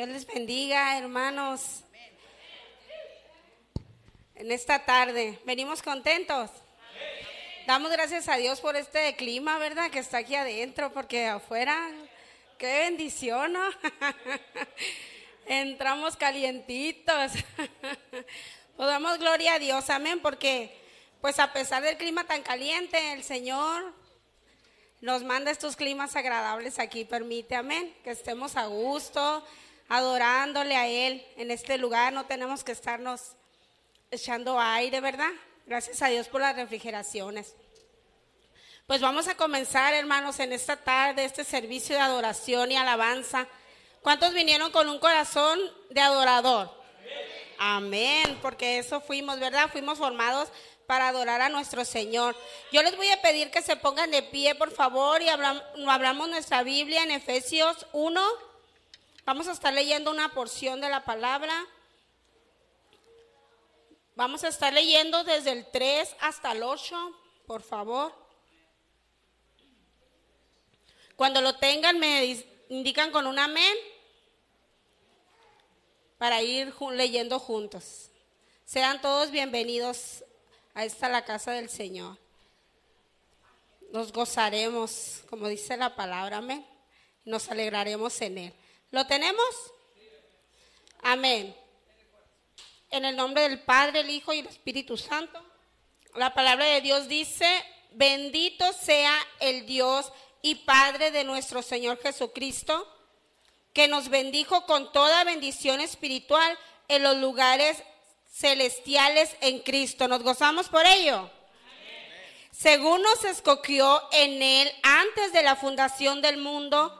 Dios les bendiga, hermanos. En esta tarde, ¿venimos contentos? Damos gracias a Dios por este clima, ¿verdad? Que está aquí adentro, porque afuera, qué bendición, ¿no? Entramos calientitos. Pues damos gloria a Dios, amén, porque pues a pesar del clima tan caliente, el Señor nos manda estos climas agradables aquí, permite, amén, que estemos a gusto, adorándole a Él en este lugar, no tenemos que estarnos echando aire, ¿verdad? Gracias a Dios por las refrigeraciones. Pues vamos a comenzar, hermanos, en esta tarde este servicio de adoración y alabanza. ¿Cuántos vinieron con un corazón de adorador? Amén, porque eso fuimos, ¿verdad? Fuimos formados para adorar a nuestro Señor. Yo les voy a pedir que se pongan de pie, por favor, y hablamos, hablamos nuestra Biblia en Efesios 1. Vamos a estar leyendo una porción de la palabra. Vamos a estar leyendo desde el 3 hasta el 8, por favor. Cuando lo tengan, me indican con un amén para ir leyendo juntos. Sean todos bienvenidos a esta la casa del Señor. Nos gozaremos, como dice la palabra, amén. Nos alegraremos en Él. ¿Lo tenemos? Amén. En el nombre del Padre, el Hijo y el Espíritu Santo. La palabra de Dios dice, bendito sea el Dios y Padre de nuestro Señor Jesucristo, que nos bendijo con toda bendición espiritual en los lugares celestiales en Cristo. ¿Nos gozamos por ello? Según nos escogió en Él antes de la fundación del mundo,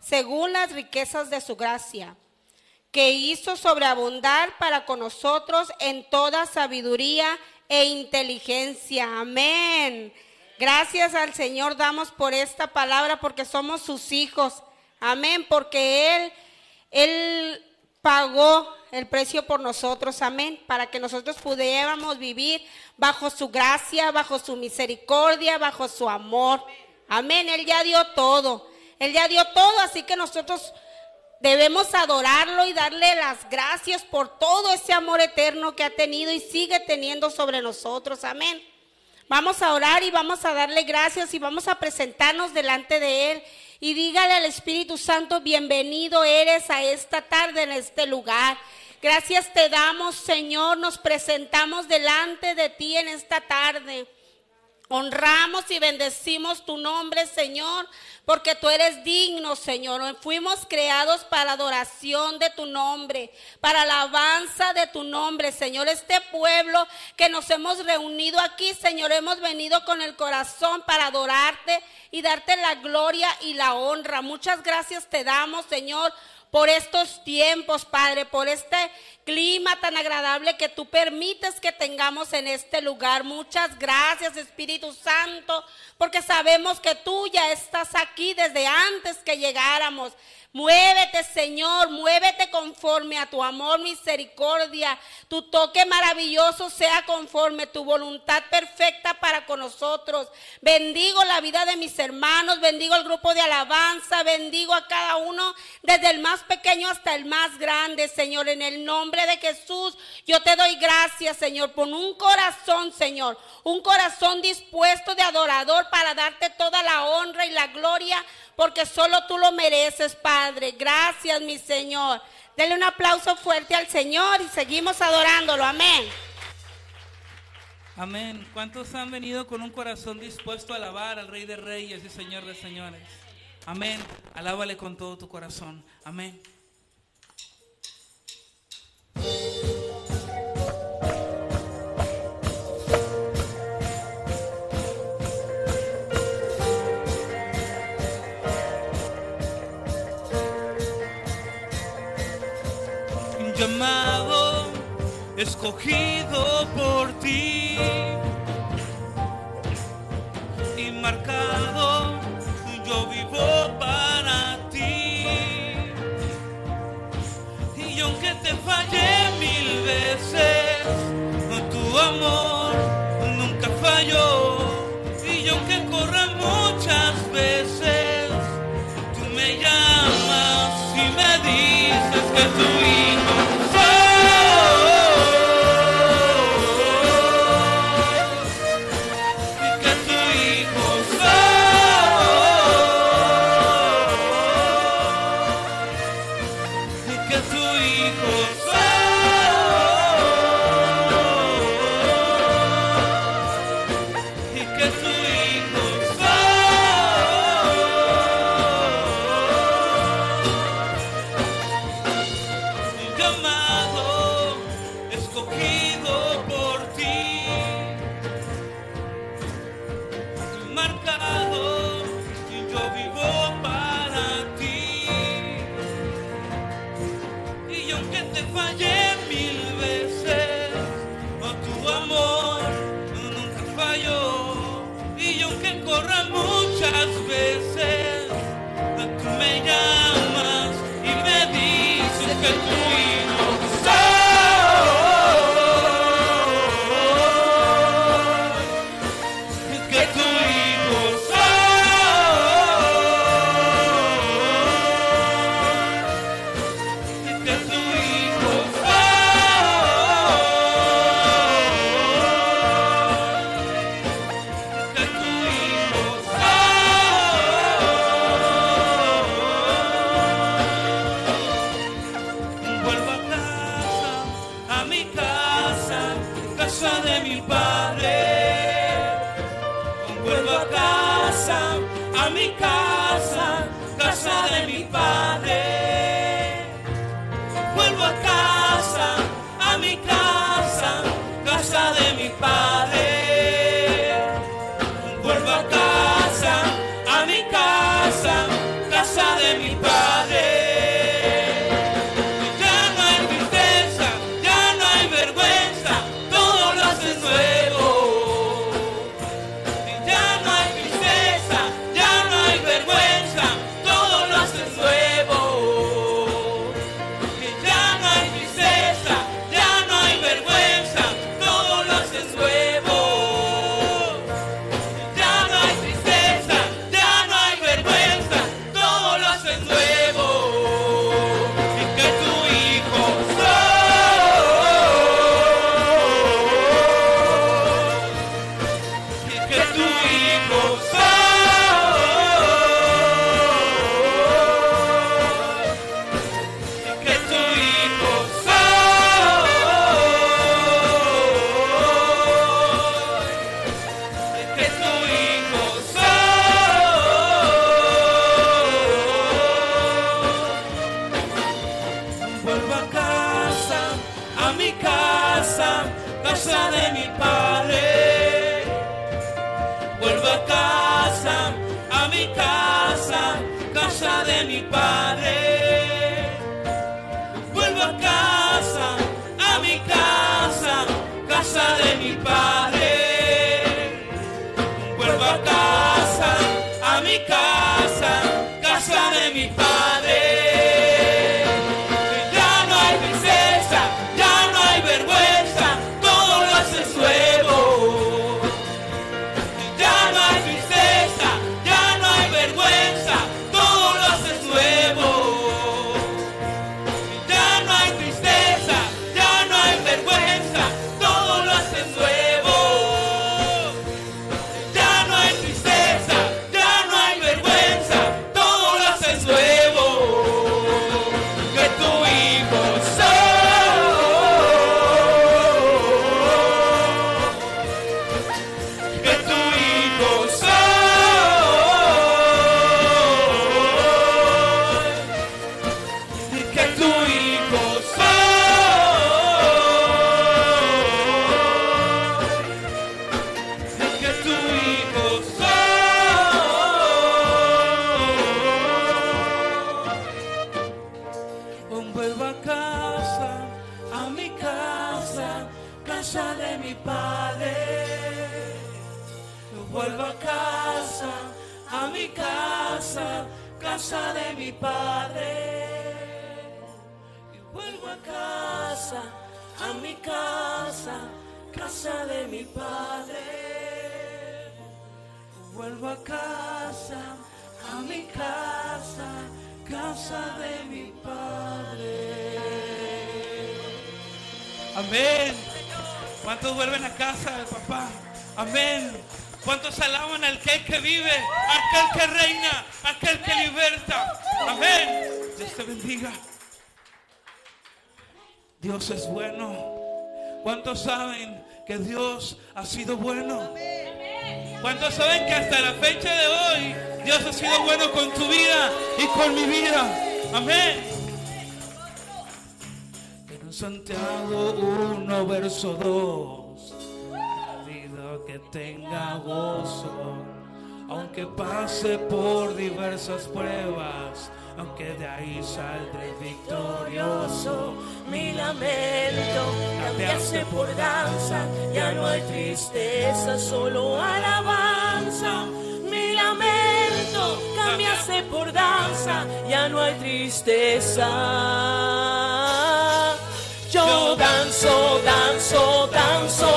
según las riquezas de su gracia que hizo sobreabundar para con nosotros en toda sabiduría e inteligencia. Amén. Gracias al Señor damos por esta palabra porque somos sus hijos. Amén, porque Él, Él pagó el precio por nosotros, amén, para que nosotros pudiéramos vivir bajo su gracia, bajo su misericordia, bajo su amor. Amén, Él ya dio todo. Él ya dio todo, así que nosotros Debemos adorarlo y darle las gracias por todo ese amor eterno que ha tenido y sigue teniendo sobre nosotros. Amén. Vamos a orar y vamos a darle gracias y vamos a presentarnos delante de Él. Y dígale al Espíritu Santo, bienvenido eres a esta tarde en este lugar. Gracias te damos, Señor, nos presentamos delante de ti en esta tarde. Honramos y bendecimos tu nombre, Señor, porque tú eres digno, Señor. Fuimos creados para adoración de tu nombre, para alabanza de tu nombre, Señor. Este pueblo que nos hemos reunido aquí, Señor, hemos venido con el corazón para adorarte y darte la gloria y la honra. Muchas gracias te damos, Señor por estos tiempos, Padre, por este clima tan agradable que tú permites que tengamos en este lugar. Muchas gracias, Espíritu Santo, porque sabemos que tú ya estás aquí desde antes que llegáramos. Muévete, Señor, muévete conforme a tu amor, misericordia. Tu toque maravilloso sea conforme tu voluntad perfecta para con nosotros. Bendigo la vida de mis hermanos, bendigo el grupo de alabanza, bendigo a cada uno, desde el más pequeño hasta el más grande, Señor. En el nombre de Jesús, yo te doy gracias, Señor, por un corazón, Señor, un corazón dispuesto de adorador para darte toda la honra y la gloria porque solo tú lo mereces, Padre. Gracias, mi Señor. Dele un aplauso fuerte al Señor y seguimos adorándolo. Amén. Amén. ¿Cuántos han venido con un corazón dispuesto a alabar al Rey de Reyes y Señor de Señores? Amén. Alábale con todo tu corazón. Amén. amado, escogido por ti y marcado, yo vivo para ti. Y aunque te fallé mil veces, tu amor nunca falló. Y aunque corra muchas veces, tú me llamas y me dices que tú Lascia de mi paz. Casa del papá? Amén. ¿Cuántos alaban al aquel que vive, aquel que reina, aquel que liberta? Amén. Dios te bendiga. Dios es bueno. ¿Cuántos saben que Dios ha sido bueno? ¿Cuántos saben que hasta la fecha de hoy Dios ha sido bueno con tu vida y con mi vida? Amén. En Santiago 1, verso 2. Tenga gozo, aunque pase por diversas pruebas, aunque de ahí saldré victorioso. Mi lamento cambiase por danza, ya no hay tristeza, solo alabanza. Mi lamento cambiase por danza, ya no hay tristeza. Yo danzo, danzo, danzo,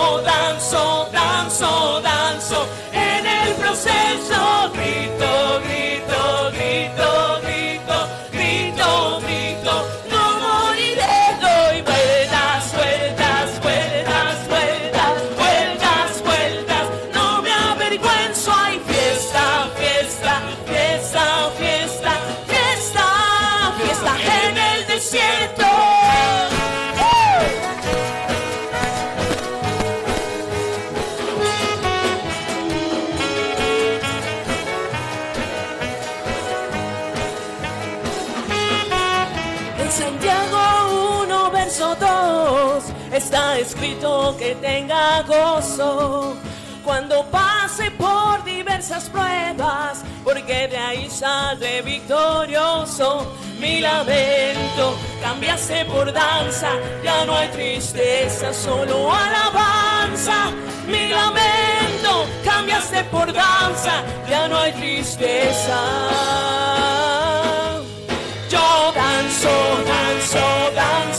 danzo, danzo, danzo. En el proceso grito, grito, que tenga gozo cuando pase por diversas pruebas, porque de ahí saldré victorioso. Mi lamento cambiase por danza, ya no hay tristeza, solo alabanza. Mi lamento cambiaste por danza, ya no hay tristeza. Yo danzo, danzo, danzo,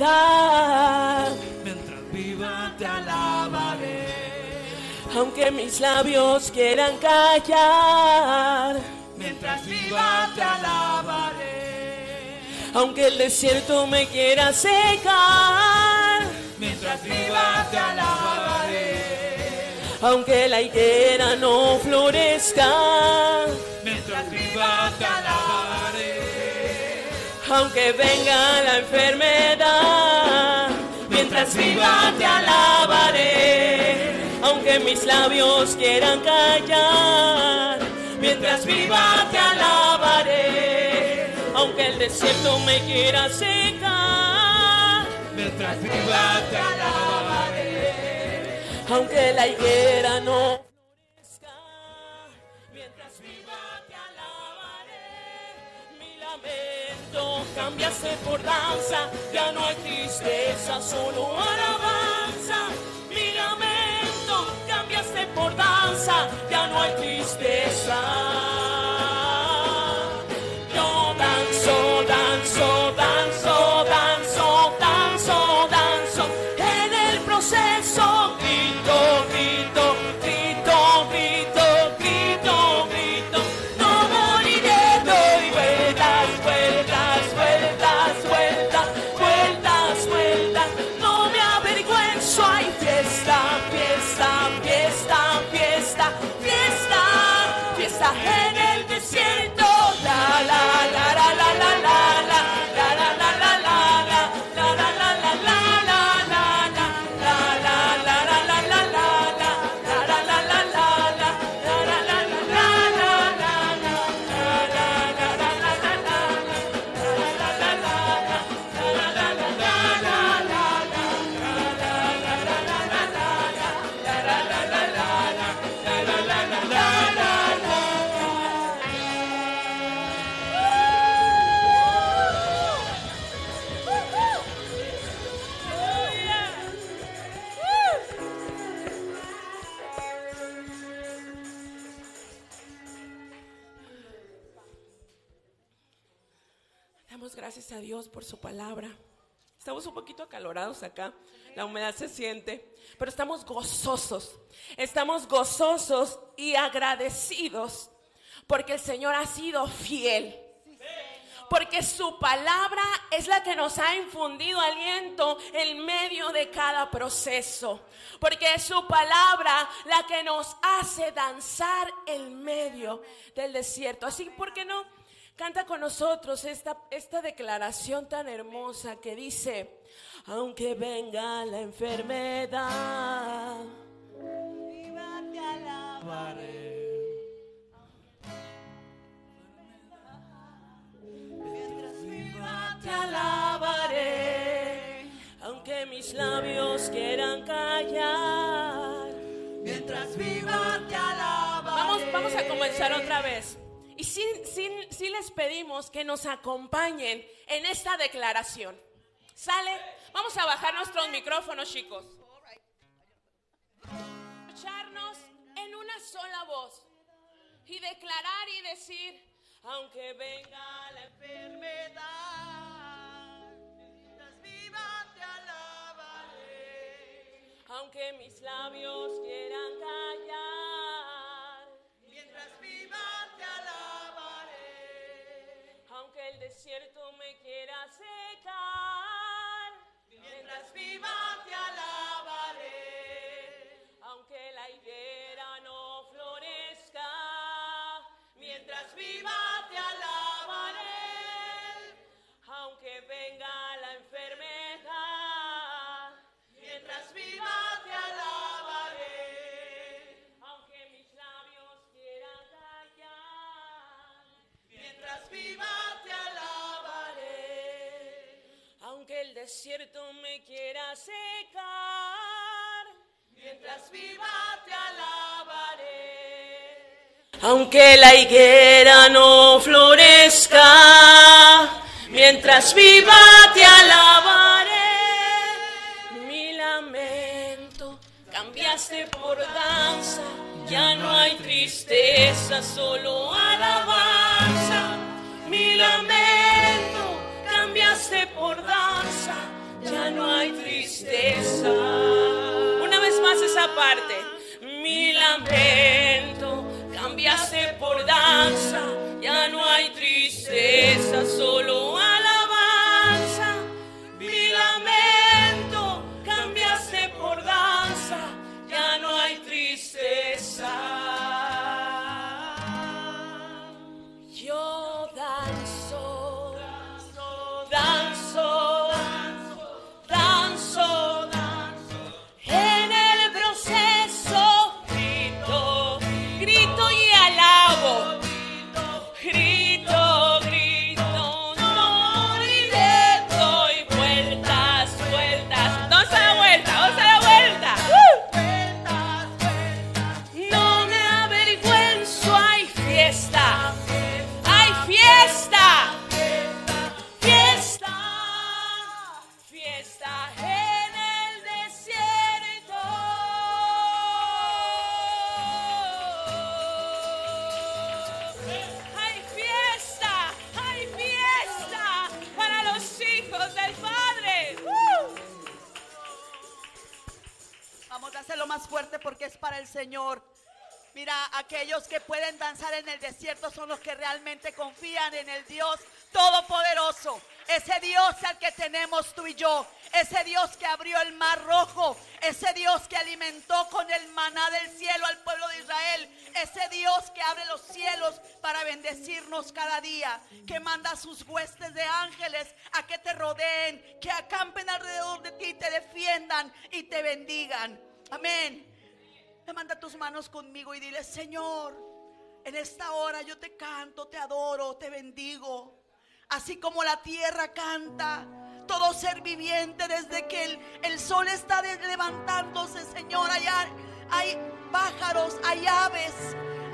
enfermedad, Mientras viva te alabaré. aunque mis labios quieran callar, Mientras viva te alabaré. aunque el desierto me quiera secar, Mientras viva te alabaré. aunque la higuera no florezca, aunque venga la enfermedad, mientras viva te alabaré, aunque mis labios quieran callar, mientras viva te alabaré, aunque el desierto me quiera secar, Mientras viva te alabaré. aunque la higuera no lamento cambiaste por danza, ya no hay tristeza, solo alabanza, mi lamento cambiaste por danza, ya no hay tristeza. Estamos un poquito acalorados acá, la humedad se siente, pero estamos gozosos. Estamos gozosos y agradecidos porque el Señor ha sido fiel. Porque su palabra es la que nos ha infundido aliento en medio de cada proceso. Porque es su palabra la que nos hace danzar en medio del desierto. Así, ¿por qué no? Canta con nosotros esta, esta declaración tan hermosa que dice, aunque venga la enfermedad, te alabaré, aunque mis labios quieran callar. Mientras viva te alabaré. Vamos, vamos a comenzar otra vez. Y sí, les pedimos que nos acompañen en esta declaración. ¿Sale? Vamos a bajar nuestros micrófonos, chicos. Escucharnos en una sola voz y declarar y decir, aunque venga la enfermedad, te alabaré. aunque mis labios quieran desierto me quiera secar, Mientras viva te alabaré. aunque la higuera no florezca, mientras viva te alabaré. Mi lamento cambiaste por danza, ya no hay tristeza, solo alabanza. Mi lamento no hay tristeza. Una vez más esa parte. Mi lamento cambiaste por danza, ya no hay tristeza, solo alabanza. Señor. Mira, aquellos que pueden danzar en el desierto son los que realmente confían en el Dios Todopoderoso. Ese Dios al que tenemos tú y yo. Ese Dios que abrió el mar rojo. Ese Dios que alimentó con el maná del cielo al pueblo de Israel. Ese Dios que abre los cielos para bendecirnos cada día, que manda sus huestes de ángeles a que te rodeen, que acampen alrededor de ti, te defiendan y te bendigan. Amén. Levanta tus manos conmigo y dile, Señor, en esta hora yo te canto, te adoro, te bendigo. Así como la tierra canta, todo ser viviente desde que el, el sol está levantándose, Señor, allá hay pájaros, hay aves,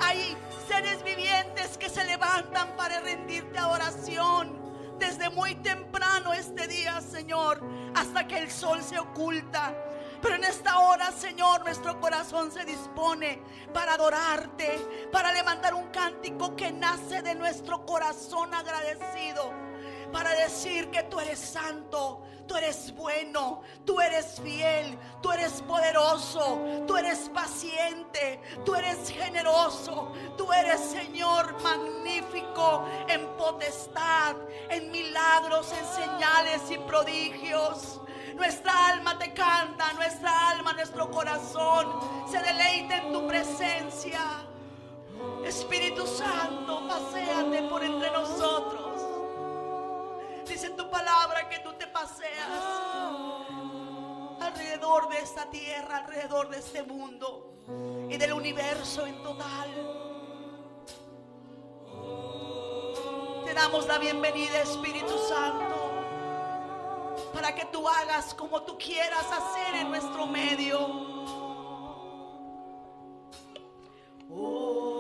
hay seres vivientes que se levantan para rendirte adoración desde muy temprano este día, Señor, hasta que el sol se oculta. Pero en esta hora, Señor, nuestro corazón se dispone para adorarte, para levantar un cántico que nace de nuestro corazón agradecido, para decir que tú eres santo, tú eres bueno, tú eres fiel, tú eres poderoso, tú eres paciente, tú eres generoso, tú eres Señor magnífico en potestad, en milagros, en señales y prodigios. Nuestra alma te canta, nuestra alma, nuestro corazón se deleita en tu presencia. Espíritu Santo, paséate por entre nosotros. Dice tu palabra que tú te paseas alrededor de esta tierra, alrededor de este mundo y del universo en total. Te damos la bienvenida, Espíritu Santo para que tú hagas como tú quieras hacer en nuestro medio. Oh,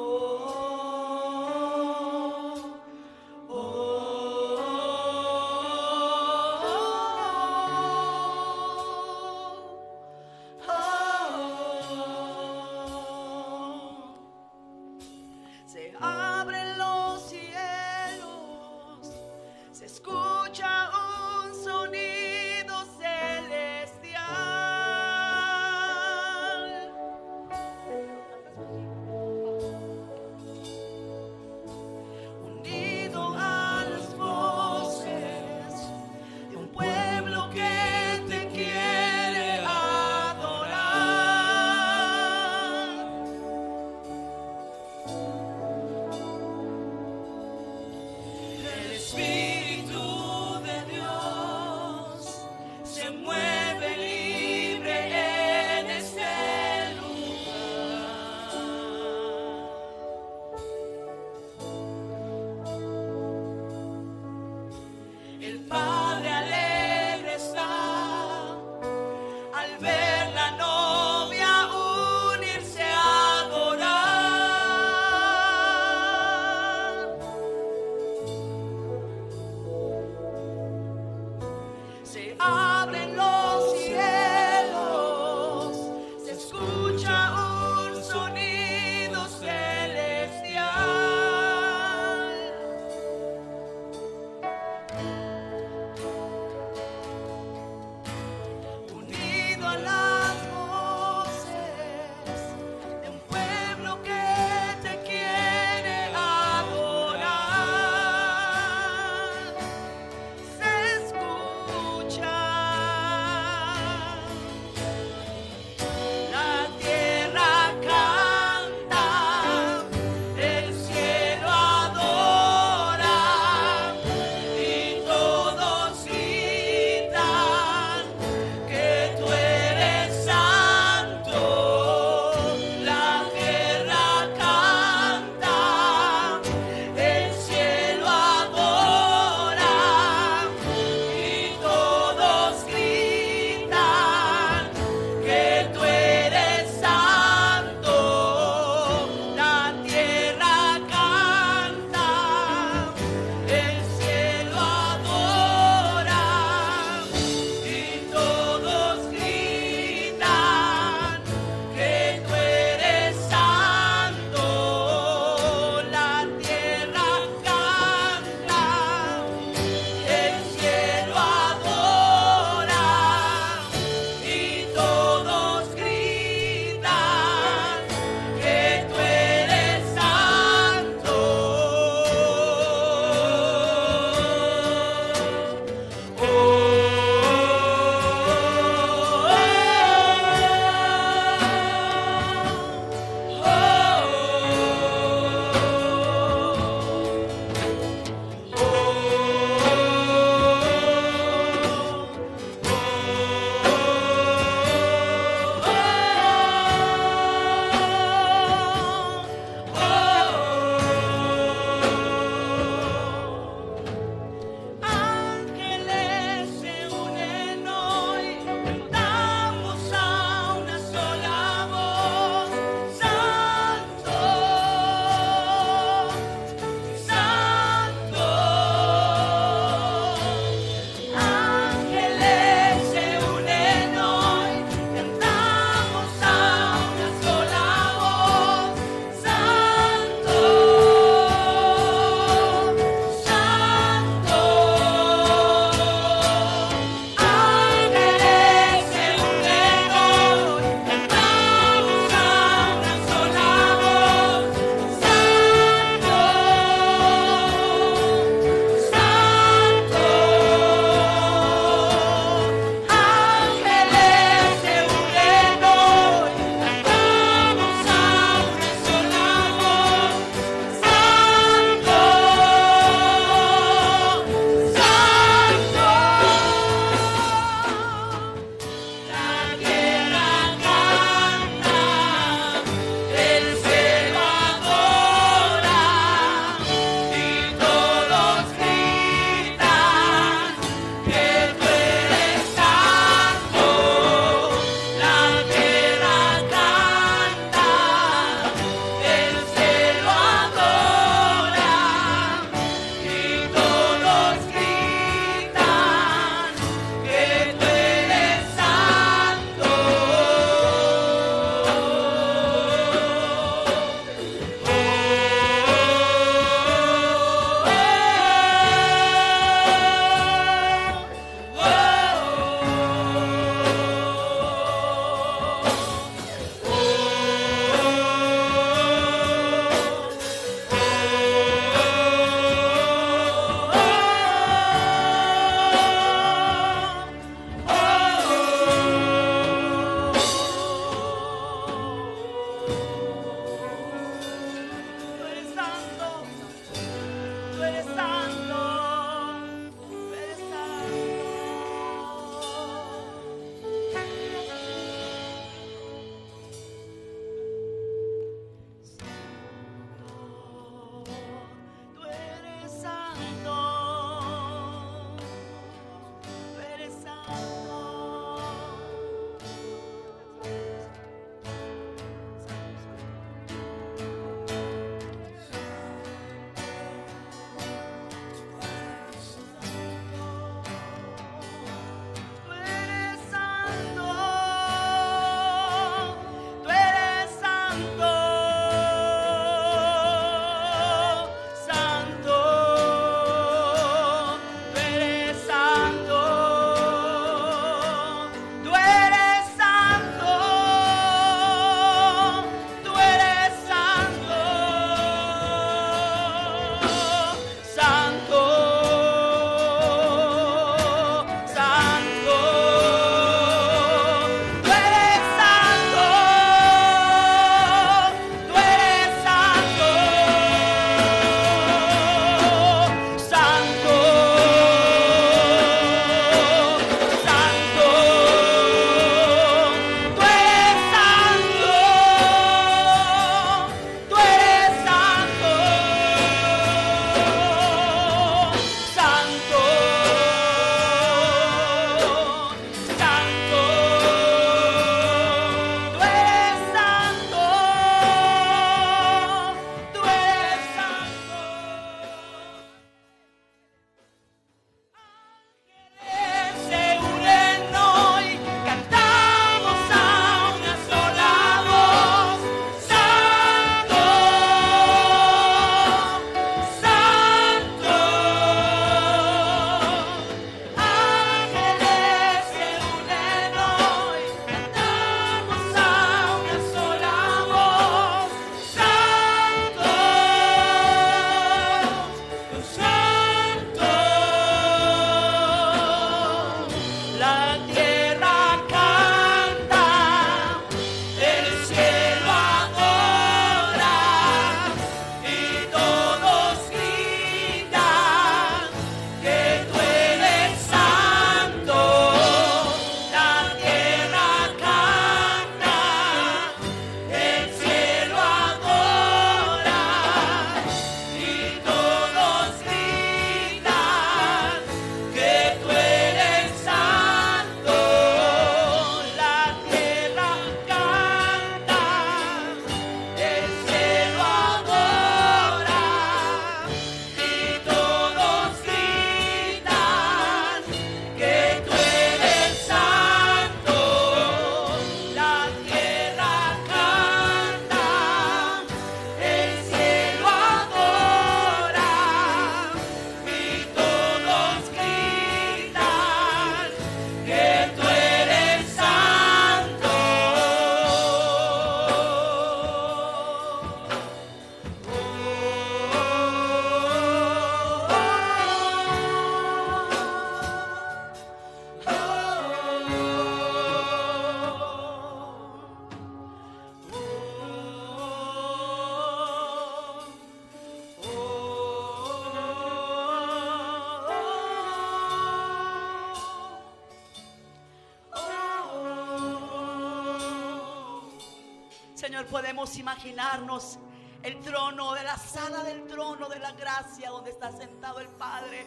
imaginarnos el trono de la sala del trono de la gracia donde está sentado el Padre.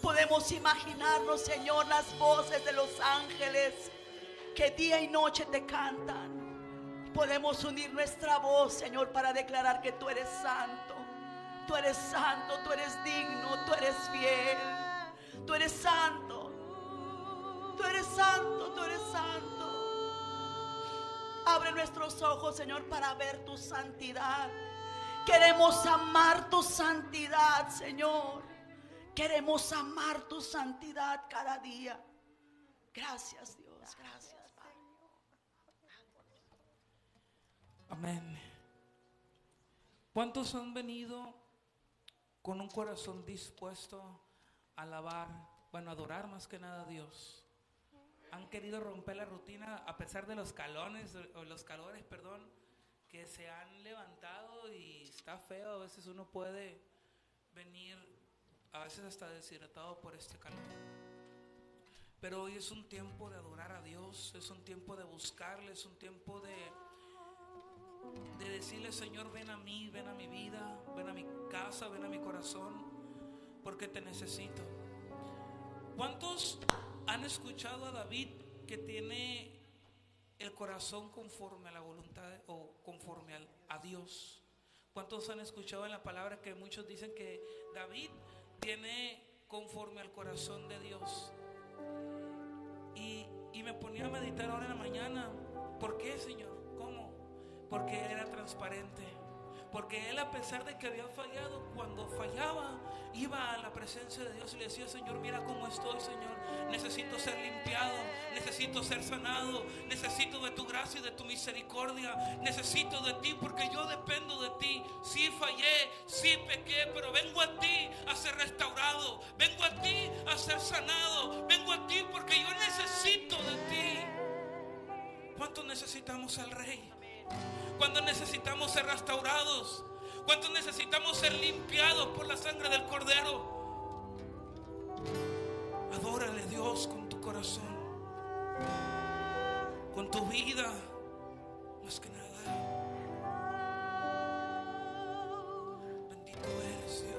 Podemos imaginarnos, Señor, las voces de los ángeles que día y noche te cantan. Podemos unir nuestra voz, Señor, para declarar que tú eres santo. Tú eres santo, tú eres digno, tú eres fiel. Tú eres santo. Tú eres santo, tú eres santo. Abre nuestros ojos, Señor, para ver tu santidad. Queremos amar tu santidad, Señor. Queremos amar tu santidad cada día. Gracias, Dios. Gracias, Padre. Amén. ¿Cuántos han venido con un corazón dispuesto a alabar, bueno, a adorar más que nada a Dios? Han querido romper la rutina a pesar de los calones o los calores, perdón, que se han levantado y está feo. A veces uno puede venir, a veces hasta deshidratado por este calor. Pero hoy es un tiempo de adorar a Dios, es un tiempo de buscarle, es un tiempo de de decirle, Señor, ven a mí, ven a mi vida, ven a mi casa, ven a mi corazón, porque te necesito. ¿Cuántos han escuchado a David que tiene el corazón conforme a la voluntad o conforme a Dios? ¿Cuántos han escuchado en la palabra que muchos dicen que David tiene conforme al corazón de Dios? Y, y me ponía a meditar ahora en la mañana. ¿Por qué, Señor? ¿Cómo? Porque era transparente. Porque Él, a pesar de que había fallado, cuando fallaba, iba a la presencia de Dios y le decía, Señor, mira cómo estoy, Señor. Necesito ser limpiado, necesito ser sanado, necesito de tu gracia y de tu misericordia. Necesito de ti porque yo dependo de ti. Sí fallé, sí pequé, pero vengo a ti a ser restaurado. Vengo a ti a ser sanado. Vengo a ti porque yo necesito de ti. ¿Cuánto necesitamos al Rey? ¿Cuánto necesitamos ser restaurados? ¿Cuánto necesitamos ser limpiados por la sangre del Cordero? Adórale Dios con tu corazón, con tu vida, más que nada. Bendito eres.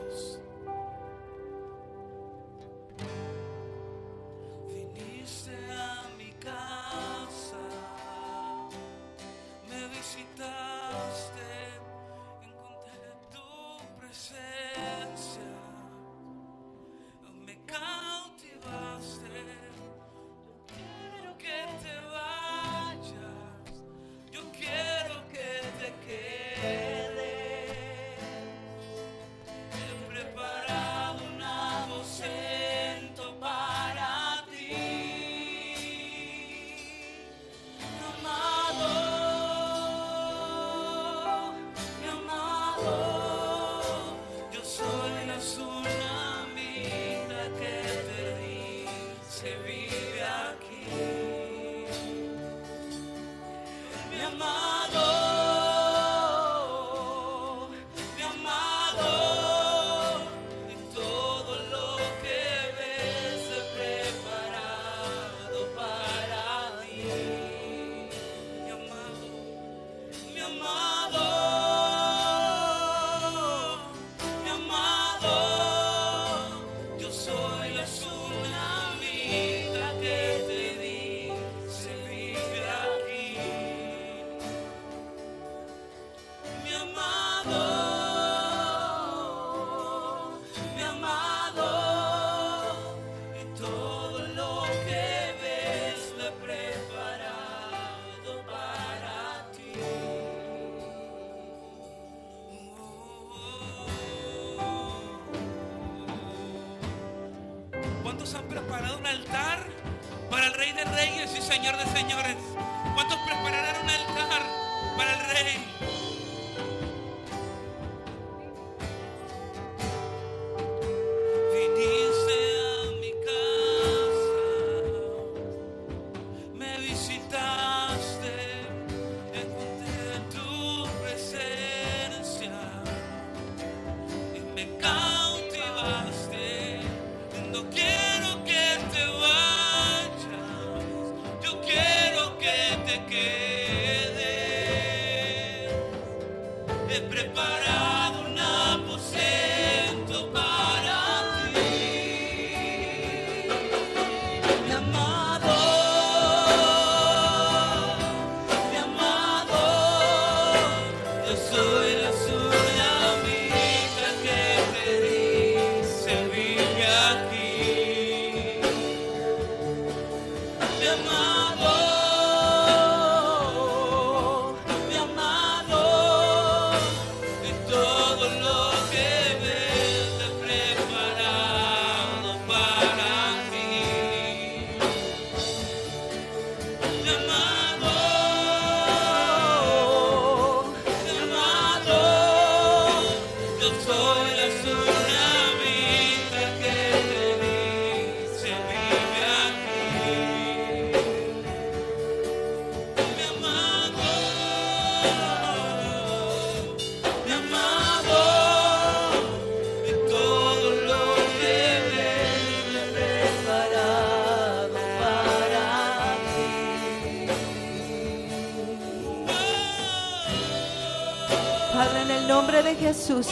Jesús.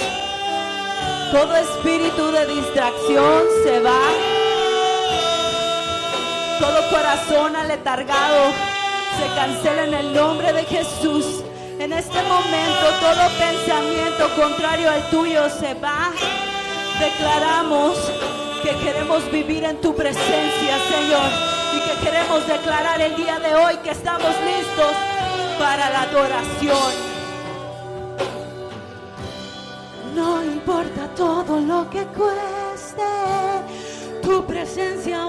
Todo espíritu de distracción se va. Todo corazón aletargado se cancela en el nombre de Jesús. En este momento todo pensamiento contrario al tuyo se va. Declaramos que queremos vivir en tu presencia, Señor. Y que queremos declarar el día de hoy que estamos listos para la adoración. presencia.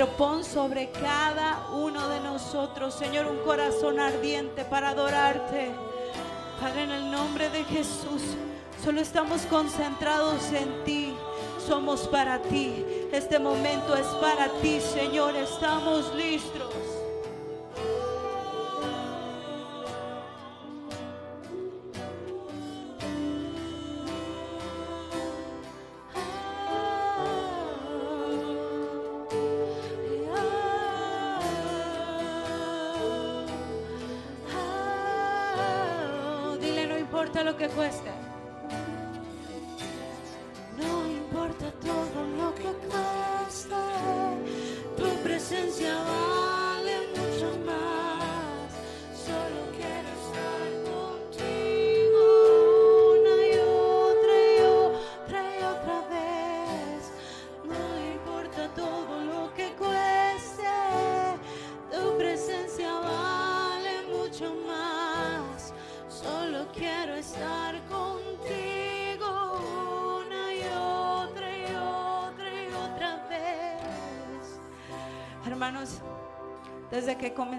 Pero pon sobre cada uno de nosotros, Señor, un corazón ardiente para adorarte. Padre, en el nombre de Jesús, solo estamos concentrados en ti. Somos para ti. Este momento es para ti, Señor. Estamos listos. Importa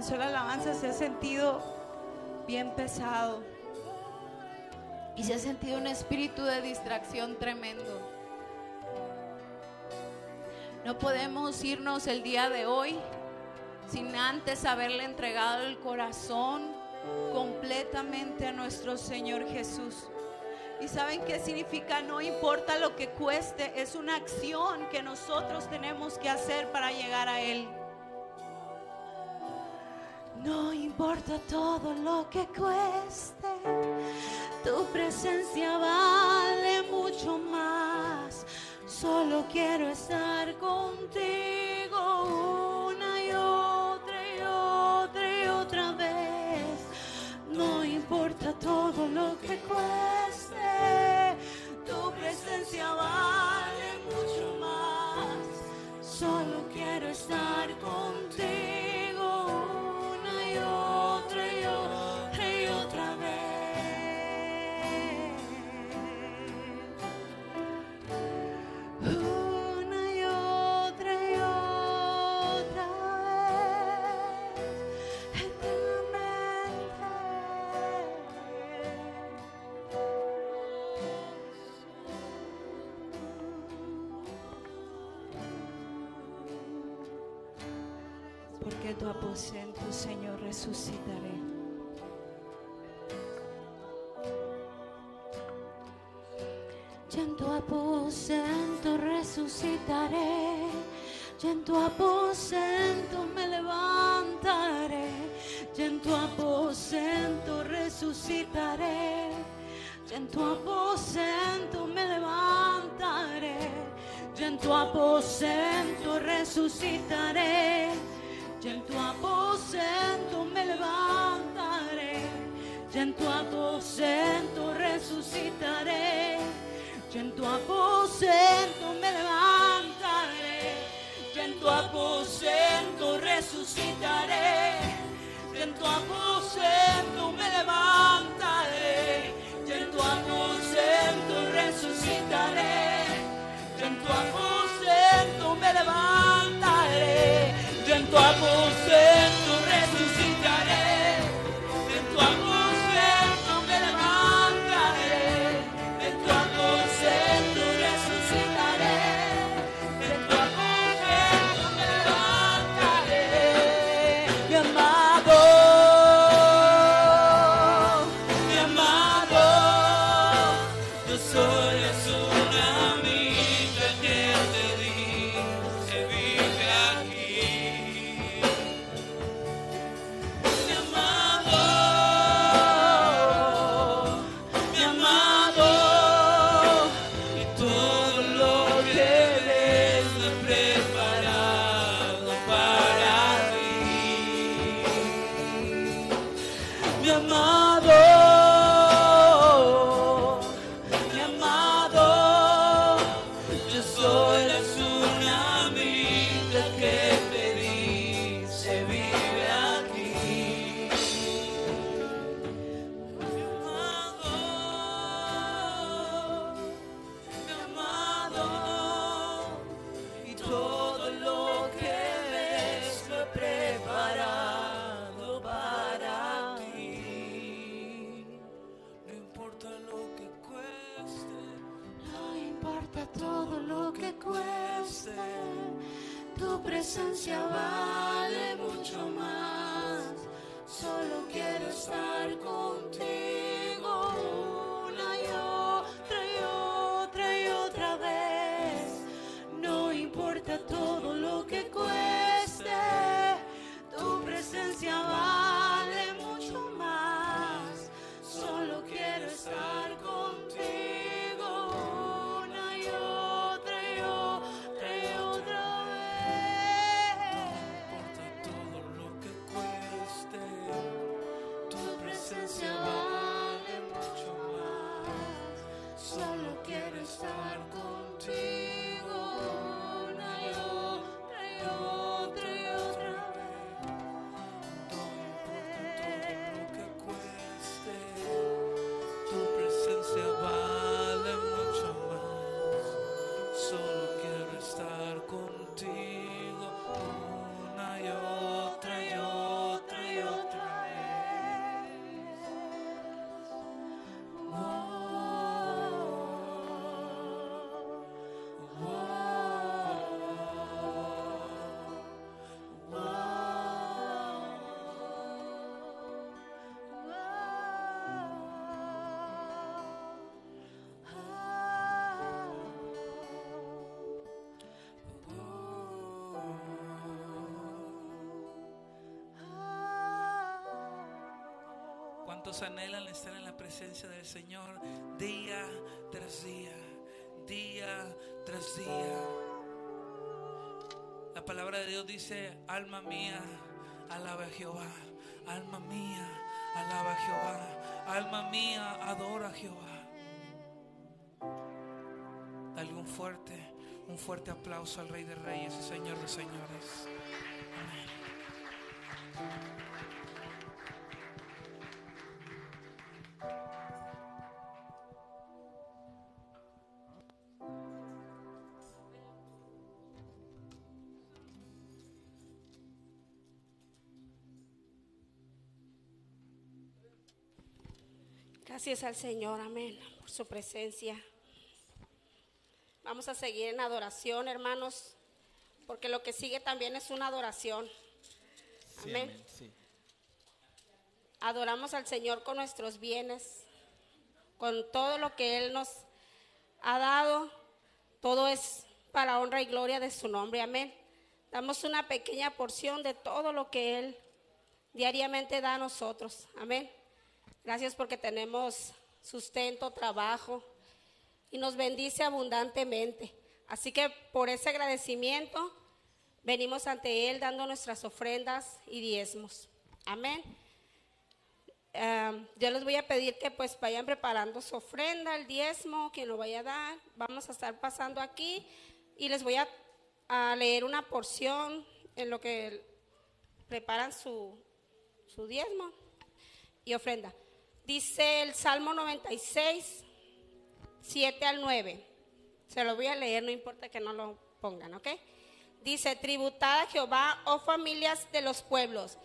comenzó la alabanza se ha sentido bien pesado y se ha sentido un espíritu de distracción tremendo. No podemos irnos el día de hoy sin antes haberle entregado el corazón completamente a nuestro Señor Jesús. ¿Y saben qué significa? No importa lo que cueste, es una acción que nosotros tenemos que hacer para llegar a Él. No importa todo lo que cueste, tu presencia vale mucho más. Solo quiero estar contigo Porque tu aposento, Señor, resucitaré. Y en tu aposento resucitaré, y en tu aposento me levantaré, y en tu aposento resucitaré, y en tu aposento me levantaré, y en tu aposento resucitaré, tu aposento me levantaré, y en tu aposento resucitaré, y en tu aposento me levantaré, y en tu aposento resucitaré, y en tu aposento me levantaré, y en tu aposento ¿Cuántos anhelan estar en la presencia del Señor día tras día? Día tras día. La palabra de Dios dice, alma mía, alaba a Jehová. Alma mía, alaba a Jehová. Alma mía, adora a Jehová. Dale un fuerte, un fuerte aplauso al Rey de Reyes y Señor de Señores. Gracias al Señor, amén, por su presencia. Vamos a seguir en adoración, hermanos, porque lo que sigue también es una adoración. Amén. Adoramos al Señor con nuestros bienes, con todo lo que Él nos ha dado. Todo es para honra y gloria de su nombre. Amén. Damos una pequeña porción de todo lo que Él diariamente da a nosotros. Amén. Gracias porque tenemos sustento, trabajo y nos bendice abundantemente. Así que por ese agradecimiento venimos ante Él dando nuestras ofrendas y diezmos. Amén. Eh, yo les voy a pedir que pues vayan preparando su ofrenda, el diezmo, quien lo vaya a dar. Vamos a estar pasando aquí y les voy a, a leer una porción en lo que preparan su, su diezmo y ofrenda. Dice el Salmo 96, 7 al 9. Se lo voy a leer, no importa que no lo pongan, ¿ok? Dice, tributad a Jehová, oh familias de los pueblos,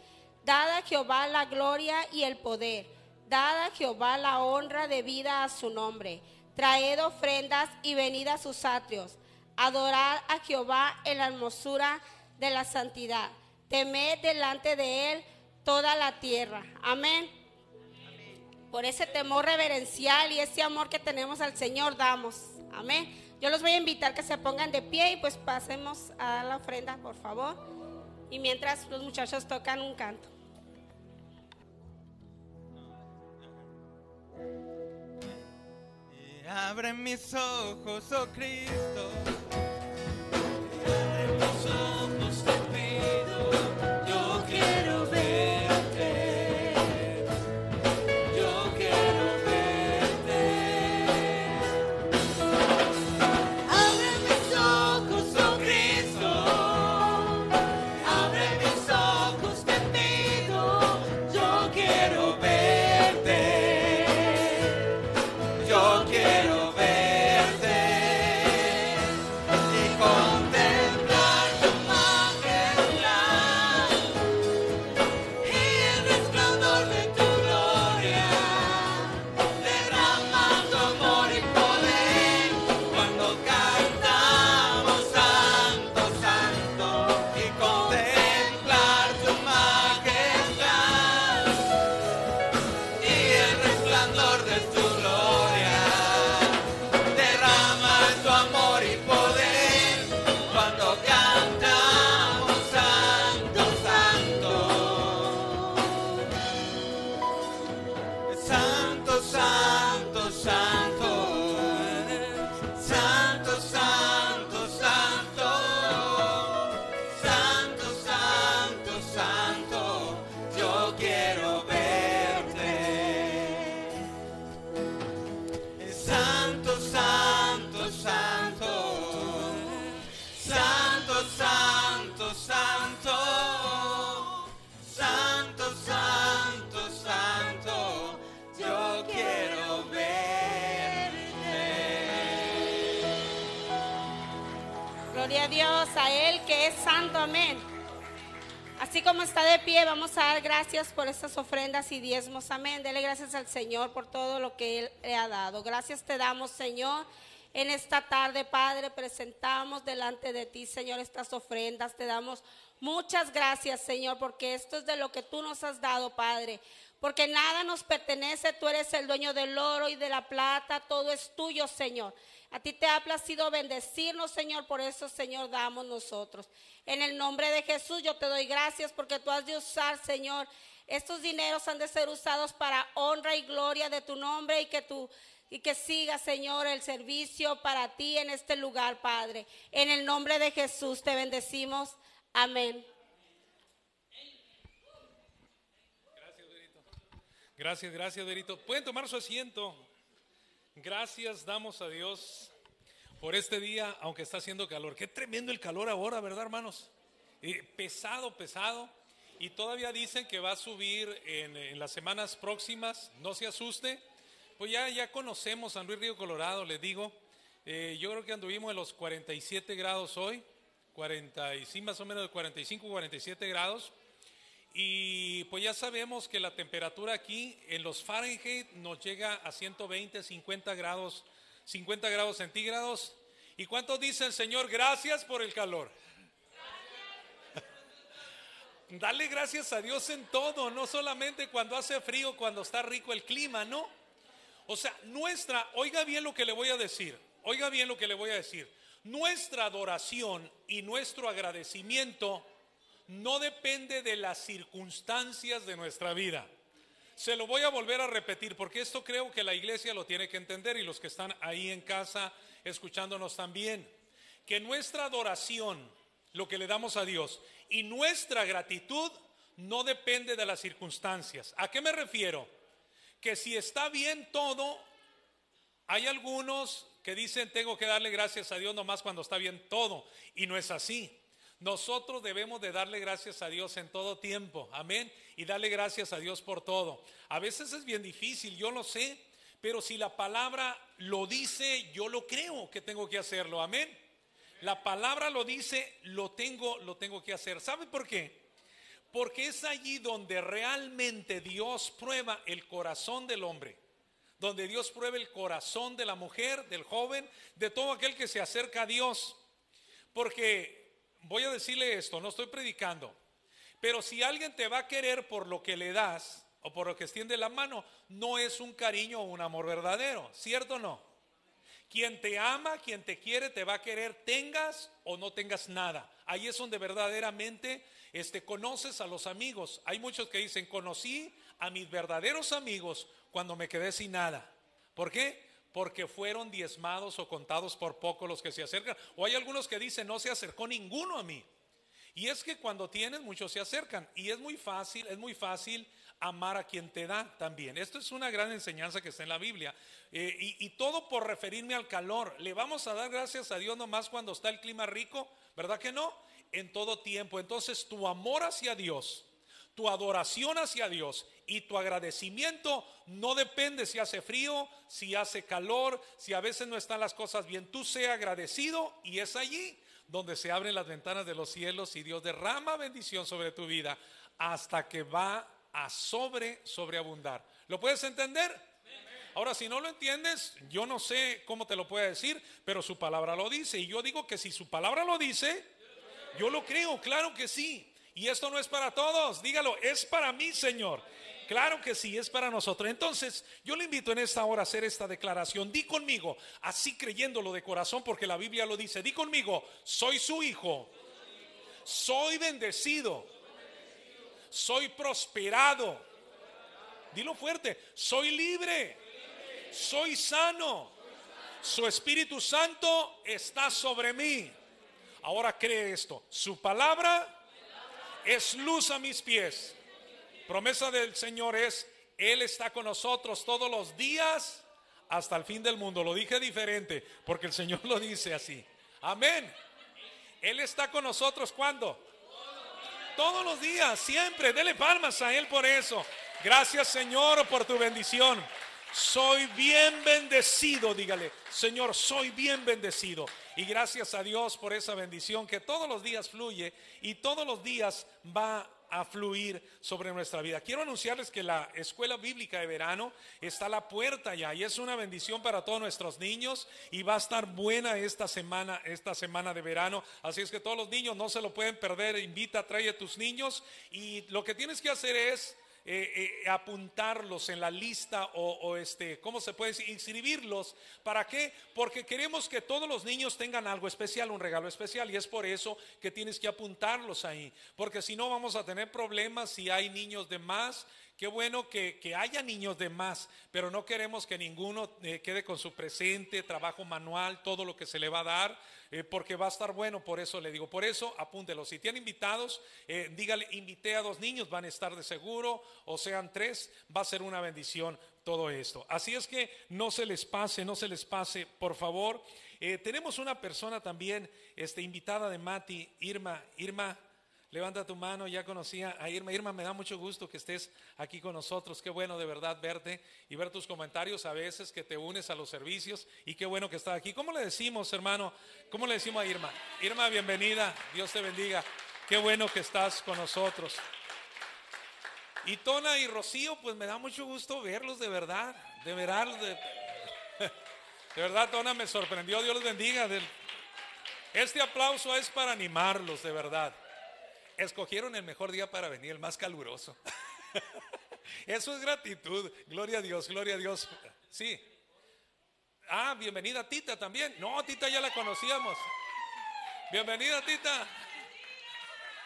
dad a Jehová la gloria y el poder, dad a Jehová la honra debida a su nombre, traed ofrendas y venid a sus atrios, adorad a Jehová en la hermosura de la santidad, temed delante de él toda la tierra. Amén. Por ese temor reverencial y ese amor que tenemos al Señor damos. Amén. Yo los voy a invitar que se pongan de pie y pues pasemos a la ofrenda, por favor. Y mientras los muchachos tocan un canto. Y abre mis ojos, oh Cristo. Gloria a Dios, a Él que es santo, amén. Así como está de pie, vamos a dar gracias por estas ofrendas y diezmos, amén. Dele gracias al Señor por todo lo que Él le ha dado. Gracias te damos, Señor. En esta tarde, Padre, presentamos delante de ti, Señor, estas ofrendas. Te damos Muchas gracias, Señor, porque esto es de lo que tú nos has dado, Padre. Porque nada nos pertenece, tú eres el dueño del oro y de la plata, todo es tuyo, Señor. A ti te ha placido bendecirnos, Señor, por eso, Señor, damos nosotros. En el nombre de Jesús yo te doy gracias porque tú has de usar, Señor, estos dineros han de ser usados para honra y gloria de tu nombre y que tú y que siga, Señor, el servicio para ti en este lugar, Padre. En el nombre de Jesús te bendecimos. Amén. Gracias, gracias, Verito. Pueden tomar su asiento. Gracias damos a Dios por este día, aunque está haciendo calor. Qué tremendo el calor ahora, ¿verdad, hermanos? Eh, pesado, pesado. Y todavía dicen que va a subir en, las semanas próximas. No se asuste. Pues ya, ya conocemos San Luis Río Colorado, les digo. Eh, yo creo que anduvimos en los 47 grados hoy. 40, y sí, más o menos de 45, 47 grados. Y pues ya sabemos que la temperatura aquí en los Fahrenheit nos llega a 120, 50 grados, 50 grados centígrados. ¿Y cuántos dicen, Señor, gracias por el calor? Dale gracias a Dios en todo, no solamente cuando hace frío, cuando está rico el clima, ¿no? O sea, nuestra, oiga bien lo que le voy a decir, oiga bien lo que le voy a decir. Nuestra adoración y nuestro agradecimiento no depende de las circunstancias de nuestra vida. Se lo voy a volver a repetir porque esto creo que la iglesia lo tiene que entender y los que están ahí en casa escuchándonos también. Que nuestra adoración, lo que le damos a Dios, y nuestra gratitud no depende de las circunstancias. ¿A qué me refiero? Que si está bien todo, hay algunos que dicen tengo que darle gracias a Dios nomás cuando está bien todo, y no es así. Nosotros debemos de darle gracias a Dios en todo tiempo, amén, y darle gracias a Dios por todo. A veces es bien difícil, yo lo sé, pero si la palabra lo dice, yo lo creo que tengo que hacerlo, amén. La palabra lo dice, lo tengo, lo tengo que hacer. ¿Sabe por qué? Porque es allí donde realmente Dios prueba el corazón del hombre, donde Dios prueba el corazón de la mujer, del joven, de todo aquel que se acerca a Dios. Porque voy a decirle esto, no estoy predicando, pero si alguien te va a querer por lo que le das o por lo que extiende la mano, no es un cariño o un amor verdadero, ¿cierto o no? Quien te ama, quien te quiere, te va a querer, tengas o no tengas nada. Ahí es donde verdaderamente este, conoces a los amigos. Hay muchos que dicen, conocí a mis verdaderos amigos cuando me quedé sin nada. ¿Por qué? Porque fueron diezmados o contados por poco los que se acercan. O hay algunos que dicen, no se acercó ninguno a mí. Y es que cuando tienes, muchos se acercan. Y es muy fácil, es muy fácil amar a quien te da también. Esto es una gran enseñanza que está en la Biblia. Eh, y, y, todo por referirme al calor. ¿Le vamos a dar gracias a Dios nomás cuando está el clima rico? ¿Verdad que no? En todo tiempo. Entonces tu amor hacia Dios, tu adoración hacia Dios y tu agradecimiento no depende si hace frío, si hace calor, si a veces no están las cosas bien. Tú sea agradecido y es allí donde se abren las ventanas de los cielos y Dios derrama bendición sobre tu vida hasta que va a sobre sobreabundar. ¿Lo puedes entender? Ahora, si no lo entiendes, yo no sé cómo te lo puede decir, pero su palabra lo dice. Y yo digo que si su palabra lo dice, yo lo creo, claro que sí. Y esto no es para todos, dígalo, es para mí, Señor. Claro que sí, es para nosotros. Entonces, yo le invito en esta hora a hacer esta declaración. Di conmigo, así creyéndolo de corazón, porque la Biblia lo dice. Di conmigo, soy su hijo. Soy bendecido. Soy prosperado. Dilo fuerte, soy libre. Soy sano. Su Espíritu Santo está sobre mí. Ahora cree esto. Su palabra es luz a mis pies Promesa del Señor es, Él está con nosotros todos los días hasta el fin del mundo. Lo dije diferente porque el Señor lo dice así. Amén. Él está con nosotros cuando? Todos los días, siempre. Dele palmas a Él por eso. Gracias Señor por tu bendición. Soy bien bendecido, dígale, Señor, soy bien bendecido. Y gracias a Dios por esa bendición que todos los días fluye y todos los días va a fluir sobre nuestra vida. Quiero anunciarles que la escuela bíblica de verano está a la puerta ya y es una bendición para todos nuestros niños y va a estar buena esta semana, esta semana de verano. Así es que todos los niños no se lo pueden perder. Invita, trae a tus niños y lo que tienes que hacer es eh, eh, apuntarlos en la lista o, este, ¿cómo se puede decir? Inscribirlos. ¿Para qué? Porque queremos que todos los niños tengan algo especial, un regalo especial. Y es por eso que tienes que apuntarlos ahí. Porque si no vamos a tener problemas si hay niños de más. Qué bueno que, haya niños de más, pero no queremos que ninguno eh, quede con su presente, trabajo manual, todo lo que se le va a dar, eh, porque va a estar bueno, por eso le digo, por eso apúntelo. Si tienen invitados, eh, dígale, invité a dos niños, van a estar de seguro, o sean tres, va a ser una bendición todo esto. Así es que no se les pase, no se les pase, por favor. Tenemos una persona también, este, invitada de Mati, Irma, Irma. Levanta tu mano, ya conocía a Irma. Irma, me da mucho gusto que estés aquí con nosotros. Qué bueno de verdad verte y ver tus comentarios a veces que te unes a los servicios y qué bueno que estás aquí. ¿Cómo le decimos, hermano? ¿Cómo le decimos a Irma? Irma, bienvenida. Dios te bendiga. Qué bueno que estás con nosotros. Y Tona y Rocío, pues me da mucho gusto verlos de verdad, de verlos. De, de verdad, Tona me sorprendió. Dios los bendiga. Este aplauso es para animarlos, de verdad. Escogieron el mejor día para venir, el más caluroso. Eso es gratitud. Gloria a Dios, gloria a Dios. Sí. Ah, bienvenida Tita también. No, Tita ya la conocíamos. Bienvenida Tita.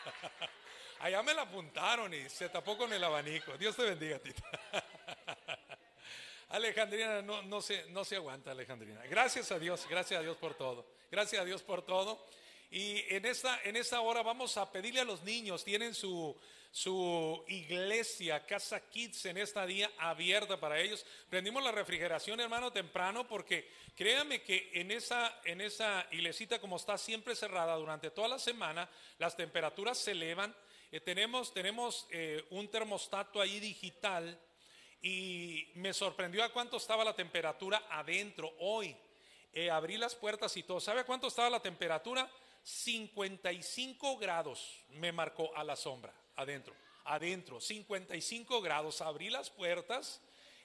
Allá me la apuntaron y se tapó con el abanico. Dios te bendiga, Tita. Alejandrina no, no, se, no se aguanta, Alejandrina. Gracias a Dios, gracias a Dios por todo. Gracias a Dios por todo. Y en esta, en esta hora vamos a pedirle a los niños, tienen su, su iglesia, Casa Kids, en esta día abierta para ellos. Prendimos la refrigeración, hermano, temprano, porque créame que en esa, en esa iglesita, como está siempre cerrada durante toda la semana, las temperaturas se elevan. Eh, tenemos tenemos eh, un termostato ahí digital y me sorprendió a cuánto estaba la temperatura adentro hoy. Eh, abrí las puertas y todo. ¿Sabe a cuánto estaba la temperatura? 55 grados me marcó a la sombra, adentro, adentro, 55 grados. Abrí las puertas,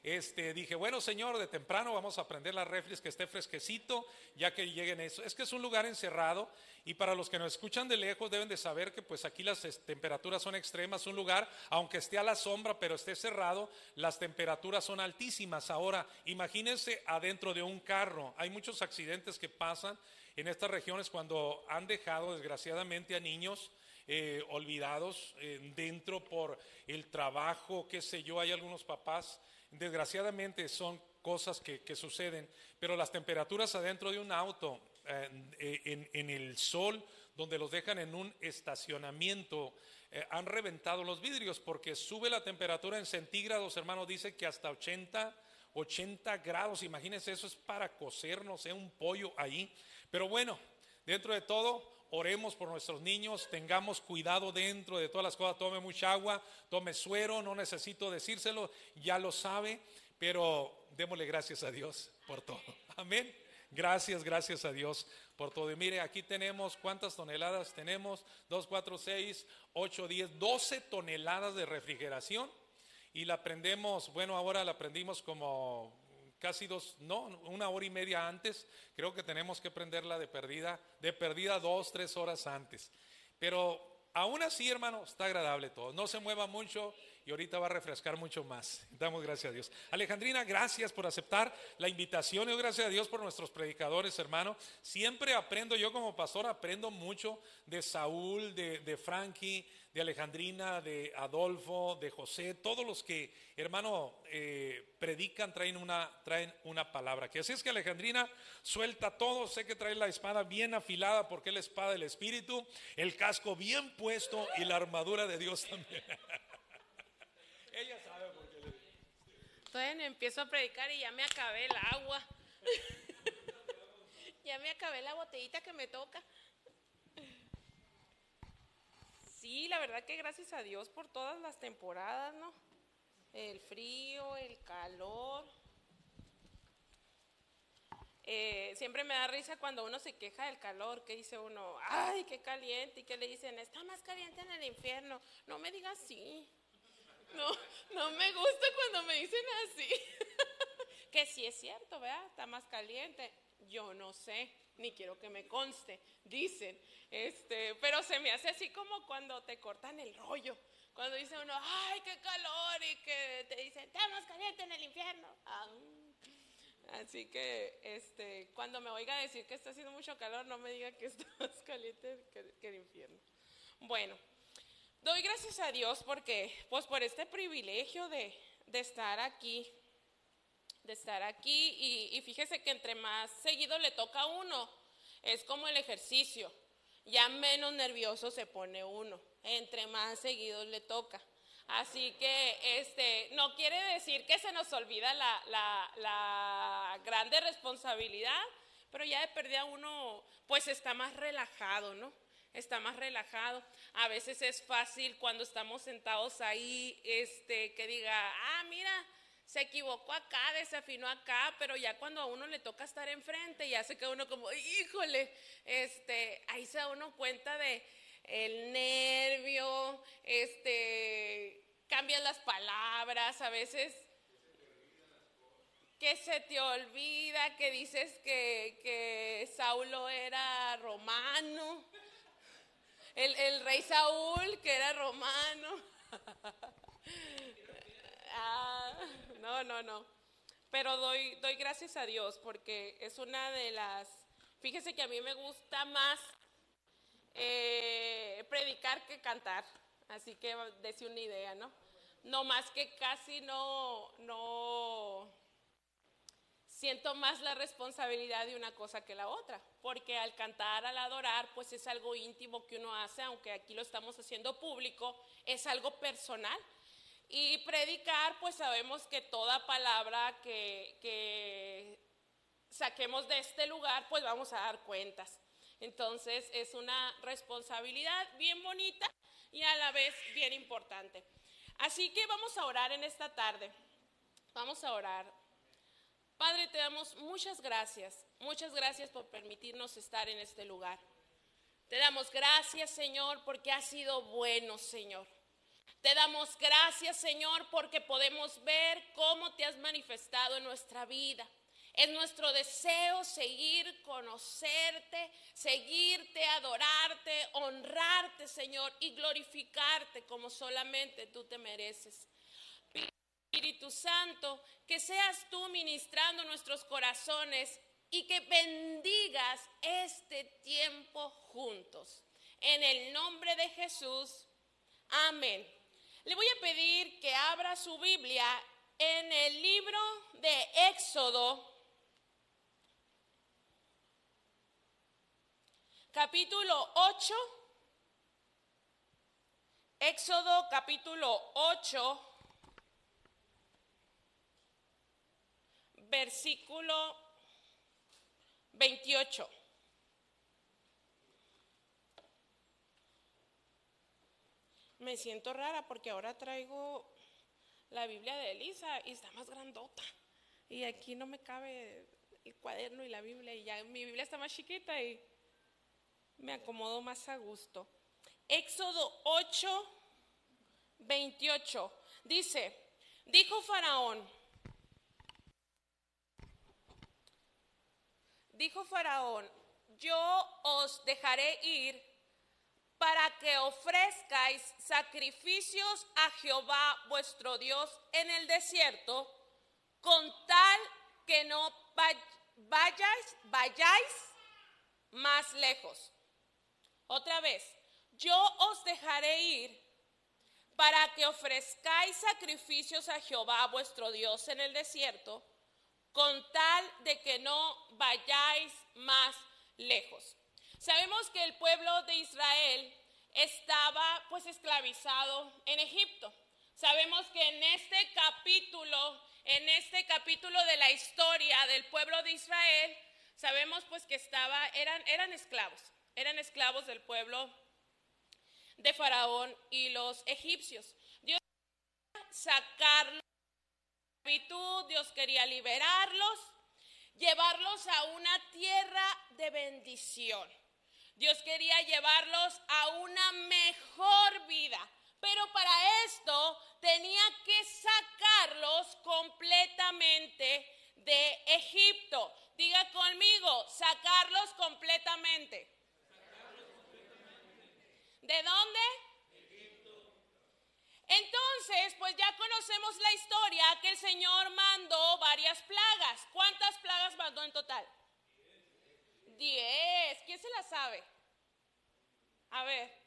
este, dije, bueno, señor, de temprano vamos a prender las refres que esté fresquecito, ya que lleguen eso. Es que es un lugar encerrado y para los que nos escuchan de lejos deben de saber que pues aquí las temperaturas son extremas. Un lugar, aunque esté a la sombra, pero esté cerrado, las temperaturas son altísimas. Ahora, imagínense adentro de un carro. Hay muchos accidentes que pasan en estas regiones cuando han dejado desgraciadamente a niños eh, olvidados eh, dentro por el trabajo, qué sé yo, hay algunos papás, desgraciadamente son cosas que, suceden, pero las temperaturas adentro de un auto, eh, en, en, el sol, donde los dejan en un estacionamiento, han reventado los vidrios porque sube la temperatura en centígrados, hermano, dice que hasta 80 80 grados, imagínense, eso es para cocer, no sé, un pollo ahí. Pero bueno, dentro de todo, oremos por nuestros niños, tengamos cuidado dentro de todas las cosas, tome mucha agua, tome suero, no necesito decírselo, ya lo sabe, pero démosle gracias a Dios por todo. Amén. Gracias, gracias a Dios por todo. Y mire, aquí tenemos cuántas toneladas tenemos, 2, 4, 6, 8, 10, 12 toneladas de refrigeración y la prendemos, bueno, ahora la prendimos como casi dos, no, una hora y media antes. Creo que tenemos que prenderla de perdida, de perdida dos, tres horas antes. Pero aún así, hermano, está agradable todo. No se mueva mucho y ahorita va a refrescar mucho más. Damos gracias a Dios. Alejandrina, gracias por aceptar la invitación y gracias a Dios por nuestros predicadores, hermano. Siempre aprendo, yo como pastor aprendo mucho de Saúl, de, de Frankie, de Alejandrina, de Adolfo, de José, todos los que, hermano, eh, predican, traen una, traen una palabra. Que así es que Alejandrina suelta todo, sé que trae la espada bien afilada porque es la espada del Espíritu, el casco bien puesto y la armadura de Dios también. Ella sabe por qué le Entonces empiezo a predicar y ya me acabé el agua. ya me acabé la botellita que me toca. Sí, la verdad que gracias a Dios por todas las temporadas, ¿no? El frío, el calor. eh, siempre me da risa cuando uno se queja del calor, que dice uno, ay, qué caliente, y que le dicen, está más caliente en el infierno. No me digas así. No, no me gusta cuando me dicen así. que sí es cierto, ¿verdad? Está más caliente. Yo no sé, ni quiero que me conste, dicen. Este, pero se me hace así como cuando te cortan el rollo. Cuando dice uno, ay, qué calor, y que te dicen, está más caliente en el infierno. Así que este, cuando me oiga decir que está haciendo mucho calor, no me diga que está más caliente que el infierno. Bueno, doy gracias a Dios porque, pues por este privilegio de, de estar aquí, de estar aquí y, fíjese que entre más seguido le toca a uno, es como el ejercicio, ya menos nervioso se pone uno, entre más seguido le toca. Así que este, no quiere decir que se nos olvida la, la, la grande responsabilidad, pero ya de perdida uno pues está más relajado, ¿no? Está más relajado. A veces es fácil cuando estamos sentados ahí, este, que diga, ah, mira, se equivocó acá, desafinó acá, pero ya cuando a uno le toca estar enfrente, ya se queda uno como, híjole, este, ahí se da uno cuenta de el nervio, este, cambian las palabras, a veces que se te olvida, que dices que, que Saulo era romano, el, el, rey Saúl que era romano. ah, no, no, no. Pero doy, doy gracias a Dios porque es una de las, fíjese que a mí me gusta más eh, predicar que cantar. Así que dese una idea, ¿no? No más que casi no, no siento más la responsabilidad de una cosa que la otra, porque al cantar, al adorar, pues es algo íntimo que uno hace, aunque aquí lo estamos haciendo público, es algo personal. Y predicar, pues sabemos que toda palabra que, que saquemos de este lugar, pues vamos a dar cuentas. Entonces es una responsabilidad bien bonita y a la vez bien importante. Así que vamos a orar en esta tarde. Vamos a orar. Padre, te damos muchas gracias. Muchas gracias por permitirnos estar en este lugar. Te damos gracias, Señor, porque has sido bueno, Señor. Te damos gracias, Señor, porque podemos ver cómo te has manifestado en nuestra vida. Es nuestro deseo seguir conocerte, seguirte, adorarte, honrarte, Señor, y glorificarte como solamente tú te mereces. Espíritu Santo, que seas tú ministrando nuestros corazones y que bendigas este tiempo juntos. En el nombre de Jesús, amén. Le voy a pedir que abra su Biblia en el libro de Éxodo, capítulo 8, Éxodo capítulo 8, versículo 28. Me siento rara porque ahora traigo la Biblia de Elisa y está más grandota. Y aquí no me cabe el cuaderno y la Biblia y ya mi Biblia está más chiquita y me acomodo más a gusto. Éxodo 8, 28 dice, dijo Faraón, dijo Faraón, yo os dejaré ir para que ofrezcáis sacrificios a Jehová vuestro Dios en el desierto, con tal que no vayáis, vayáis más lejos. Otra vez, yo os dejaré ir para que ofrezcáis sacrificios a Jehová vuestro Dios en el desierto, con tal de que no vayáis más lejos. Sabemos que el pueblo de Israel estaba pues esclavizado en Egipto. Sabemos que en este capítulo, en este capítulo de la historia del pueblo de Israel, sabemos pues que estaba, eran, eran esclavos, eran esclavos del pueblo de Faraón y los egipcios. Dios sacarlos Dios quería liberarlos llevarlos a una tierra de bendición. Dios quería llevarlos a una mejor vida. Pero para esto tenía que sacarlos completamente de Egipto. Diga conmigo, sacarlos completamente. ¿De dónde? Entonces, pues ya conocemos la historia que el Señor mandó varias plagas. ¿Cuántas plagas mandó en total? Diez. ¿Quién se la sabe? A ver.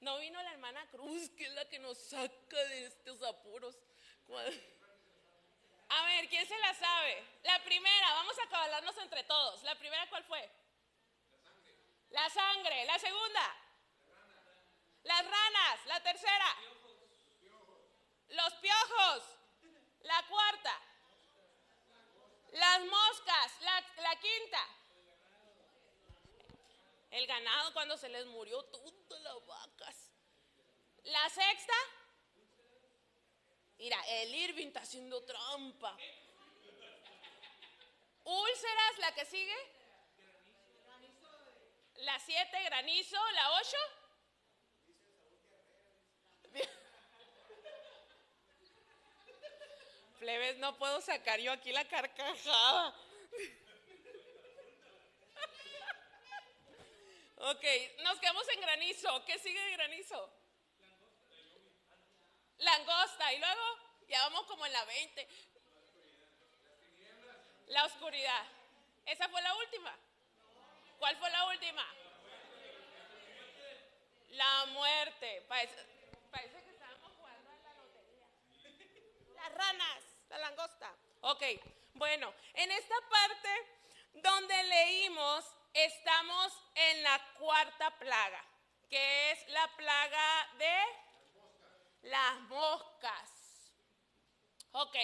No vino la hermana Cruz, que es la que nos saca de estos apuros. A ver, ¿quién se la sabe? La primera, vamos a cabalarnos entre todos. ¿La primera cuál fue? La sangre. La segunda. Las ranas. La tercera. Los piojos. La cuarta. Las moscas. La, la quinta. El ganado cuando se les murió todas las vacas. La sexta. Mira, el Irving está haciendo trampa. Úlceras, la que sigue. La siete, granizo. La ocho. Plebes, no puedo sacar yo aquí la carcajada. Ok, nos quedamos en granizo. ¿Qué sigue de granizo? Langosta. Y luego ya vamos como en la 20. La oscuridad. ¿Esa fue la última? ¿Cuál fue la última? La muerte. Parece, parece que estábamos jugando a la lotería. Las ranas, la langosta. Ok, bueno, en esta parte donde leímos, estamos en la cuarta plaga, que es la plaga de las moscas. Ok.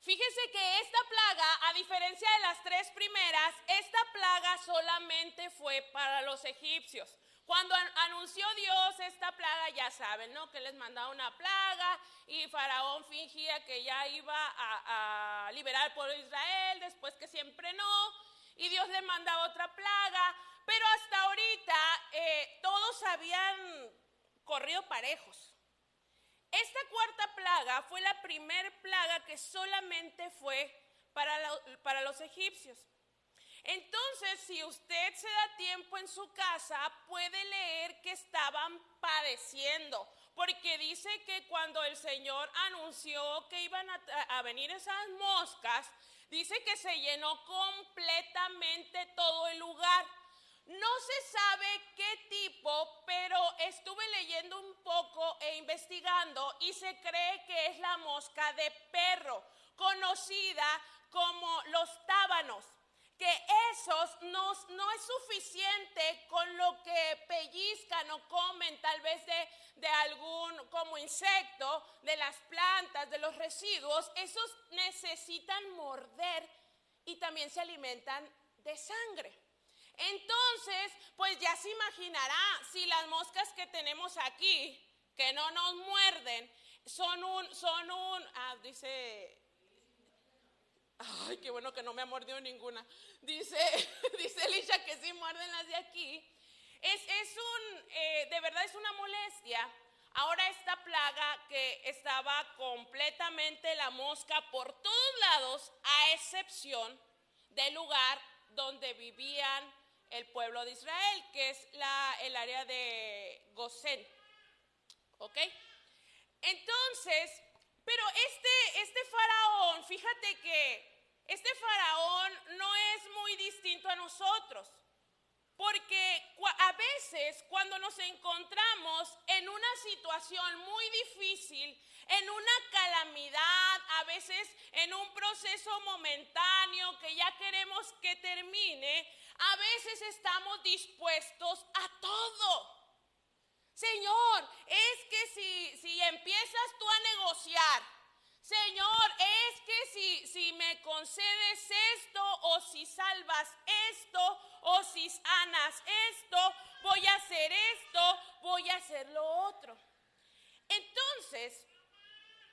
Fíjese que esta plaga, a diferencia de las tres primeras, esta plaga solamente fue para los egipcios. Cuando an- anunció Dios esta plaga, ya saben, ¿no? Que les mandaba una plaga y Faraón fingía que ya iba a, liberar al pueblo de Israel, después que siempre no, y Dios le mandaba otra plaga, pero hasta ahorita eh, todos habían corrido parejos. Esta cuarta plaga fue la primer plaga que solamente fue para, para los egipcios. Entonces, si usted se da tiempo en su casa, puede leer que estaban padeciendo, porque dice que cuando el Señor anunció que iban a, a venir esas moscas, dice que se llenó completamente todo el lugar. No se sabe qué tipo, pero estuve leyendo un poco e investigando y se cree que es la mosca de perro, conocida como los tábanos que esos no, no es suficiente con lo que pellizcan o comen tal vez de, de algún como insecto, de las plantas, de los residuos, esos necesitan morder y también se alimentan de sangre. Entonces, pues ya se imaginará si las moscas que tenemos aquí, que no nos muerden, son un, son un, ah, dice, ay, qué bueno que no me ha mordido ninguna. Dice, dice Elisha que sí muerden las de aquí. Es, es un, eh, de verdad es una molestia. Ahora esta plaga que estaba completamente la mosca por todos lados, a excepción del lugar donde vivían el pueblo de Israel, que es la, el área de Gosén. ¿Ok? Entonces, pero este, este faraón, fíjate que este faraón no es muy distinto a nosotros. Porque a veces cuando nos encontramos en una situación muy difícil, en una calamidad, a veces en un proceso momentáneo que ya queremos que termine, a veces estamos dispuestos a todo. Señor, es que si, si empiezas tú a negociar, Señor, es que si, si me concedes esto, o si salvas esto, o si sanas esto, voy a hacer esto, voy a hacer lo otro. Entonces,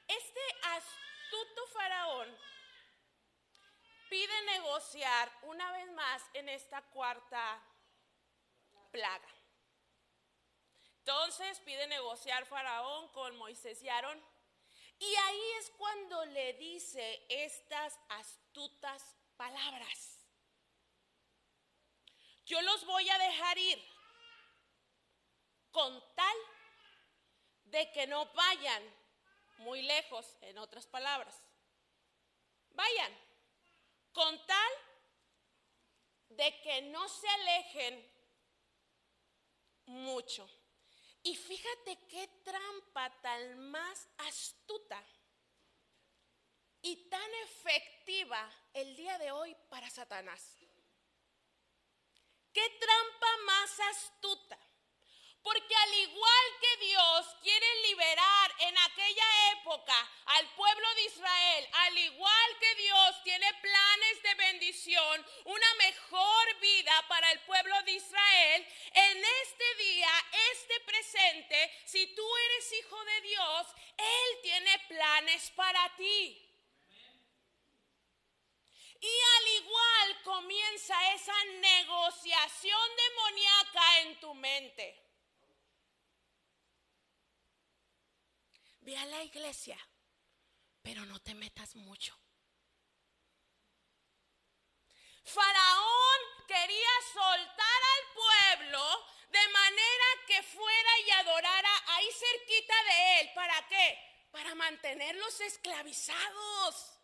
este astuto faraón pide negociar una vez más en esta cuarta plaga. Entonces pide negociar Faraón con Moisés y Aarón. Y ahí es cuando le dice estas astutas palabras. Yo los voy a dejar ir con tal de que no vayan muy lejos, en otras palabras. Vayan con tal de que no se alejen mucho. Y fíjate qué trampa tan más astuta y tan efectiva el día de hoy para Satanás. ¿Qué trampa más astuta? Porque al igual que Dios quiere liberar en aquella época al pueblo de Israel, al igual que Dios tiene planes de bendición, una mejor vida para el pueblo de Israel, en este día, este presente, si tú eres hijo de Dios, Él tiene planes para ti. Y al igual comienza esa negociación demoníaca en tu mente. Ve a la iglesia, pero no te metas mucho. Faraón quería soltar al pueblo de manera que fuera y adorara ahí cerquita de él. ¿Para qué? Para mantenerlos esclavizados.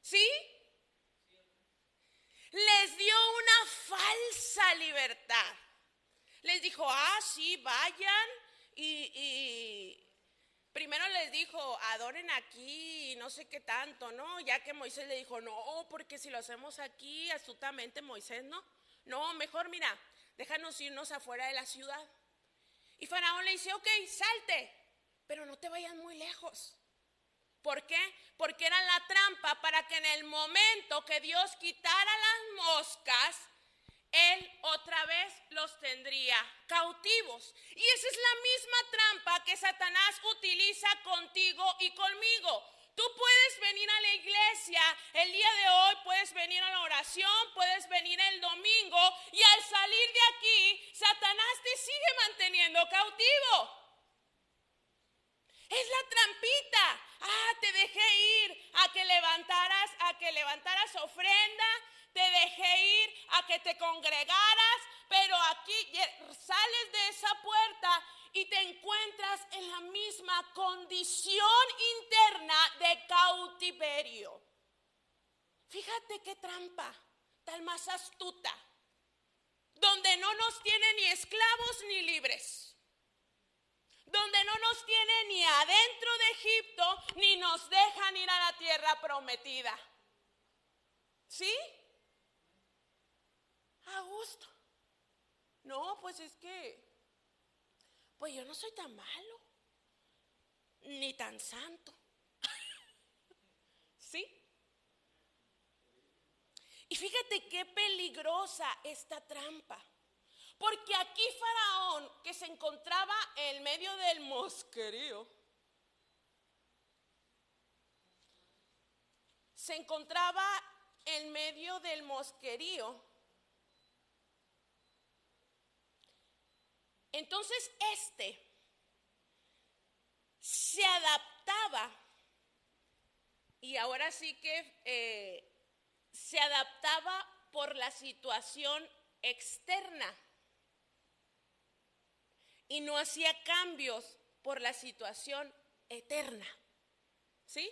¿Sí? Les dio una falsa libertad. Les dijo, ah, sí, vayan y, y Primero les dijo, adoren aquí, no sé qué tanto, ¿no? Ya que Moisés le dijo, no, porque si lo hacemos aquí, astutamente Moisés, ¿no? No, mejor mira, déjanos irnos afuera de la ciudad. Y Faraón le dice, ok, salte, pero no te vayas muy lejos. ¿Por qué? Porque era la trampa para que en el momento que Dios quitara las moscas, él otra vez los tendría cautivos. Y esa es la misma trampa que Satanás utiliza contigo y conmigo. Tú puedes venir a la iglesia el día de hoy, puedes venir a la oración, puedes venir el domingo y al salir de aquí, Satanás te sigue manteniendo cautivo. Es la trampita. Ah, te dejé ir a que levantaras, a que levantaras ofrenda, te dejé ir a que te congregaras, pero aquí sales de esa puerta y te encuentras en la misma condición interna de cautiverio. Fíjate qué trampa, tal más astuta, donde no nos tiene ni esclavos ni libres, donde no nos tiene ni adentro de Egipto, ni nos dejan ir a la tierra prometida. ¿Sí? A. No, pues es que, pues yo no soy tan malo, ni tan santo. ¿Sí? Y fíjate qué peligrosa esta trampa. Porque aquí Faraón, que se encontraba en medio del mosquerío, se encontraba en medio del mosquerío Entonces este se adaptaba y ahora sí que eh, se adaptaba por la situación externa y no hacía cambios por la situación eterna. ¿Sí?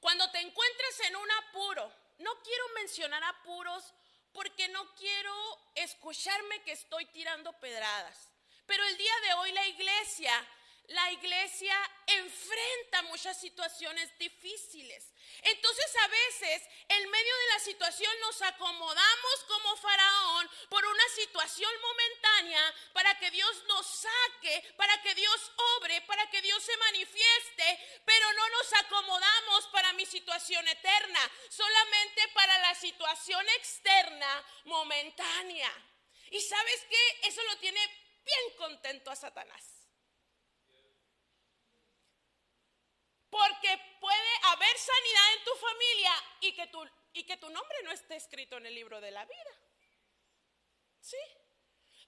Cuando te encuentres en un apuro, no quiero mencionar apuros porque no quiero escucharme que estoy tirando pedradas. Pero el día de hoy la iglesia la iglesia enfrenta muchas situaciones difíciles. Entonces a veces en medio de la situación nos acomodamos como faraón por una situación momentánea para que Dios nos saque, para que Dios obre, para que Dios se manifieste, pero no nos acomodamos para mi situación eterna, solamente para la situación externa momentánea. Y sabes qué, eso lo tiene bien contento a Satanás. Porque puede tu, y que tu nombre no esté escrito en el libro de la vida. ¿Sí?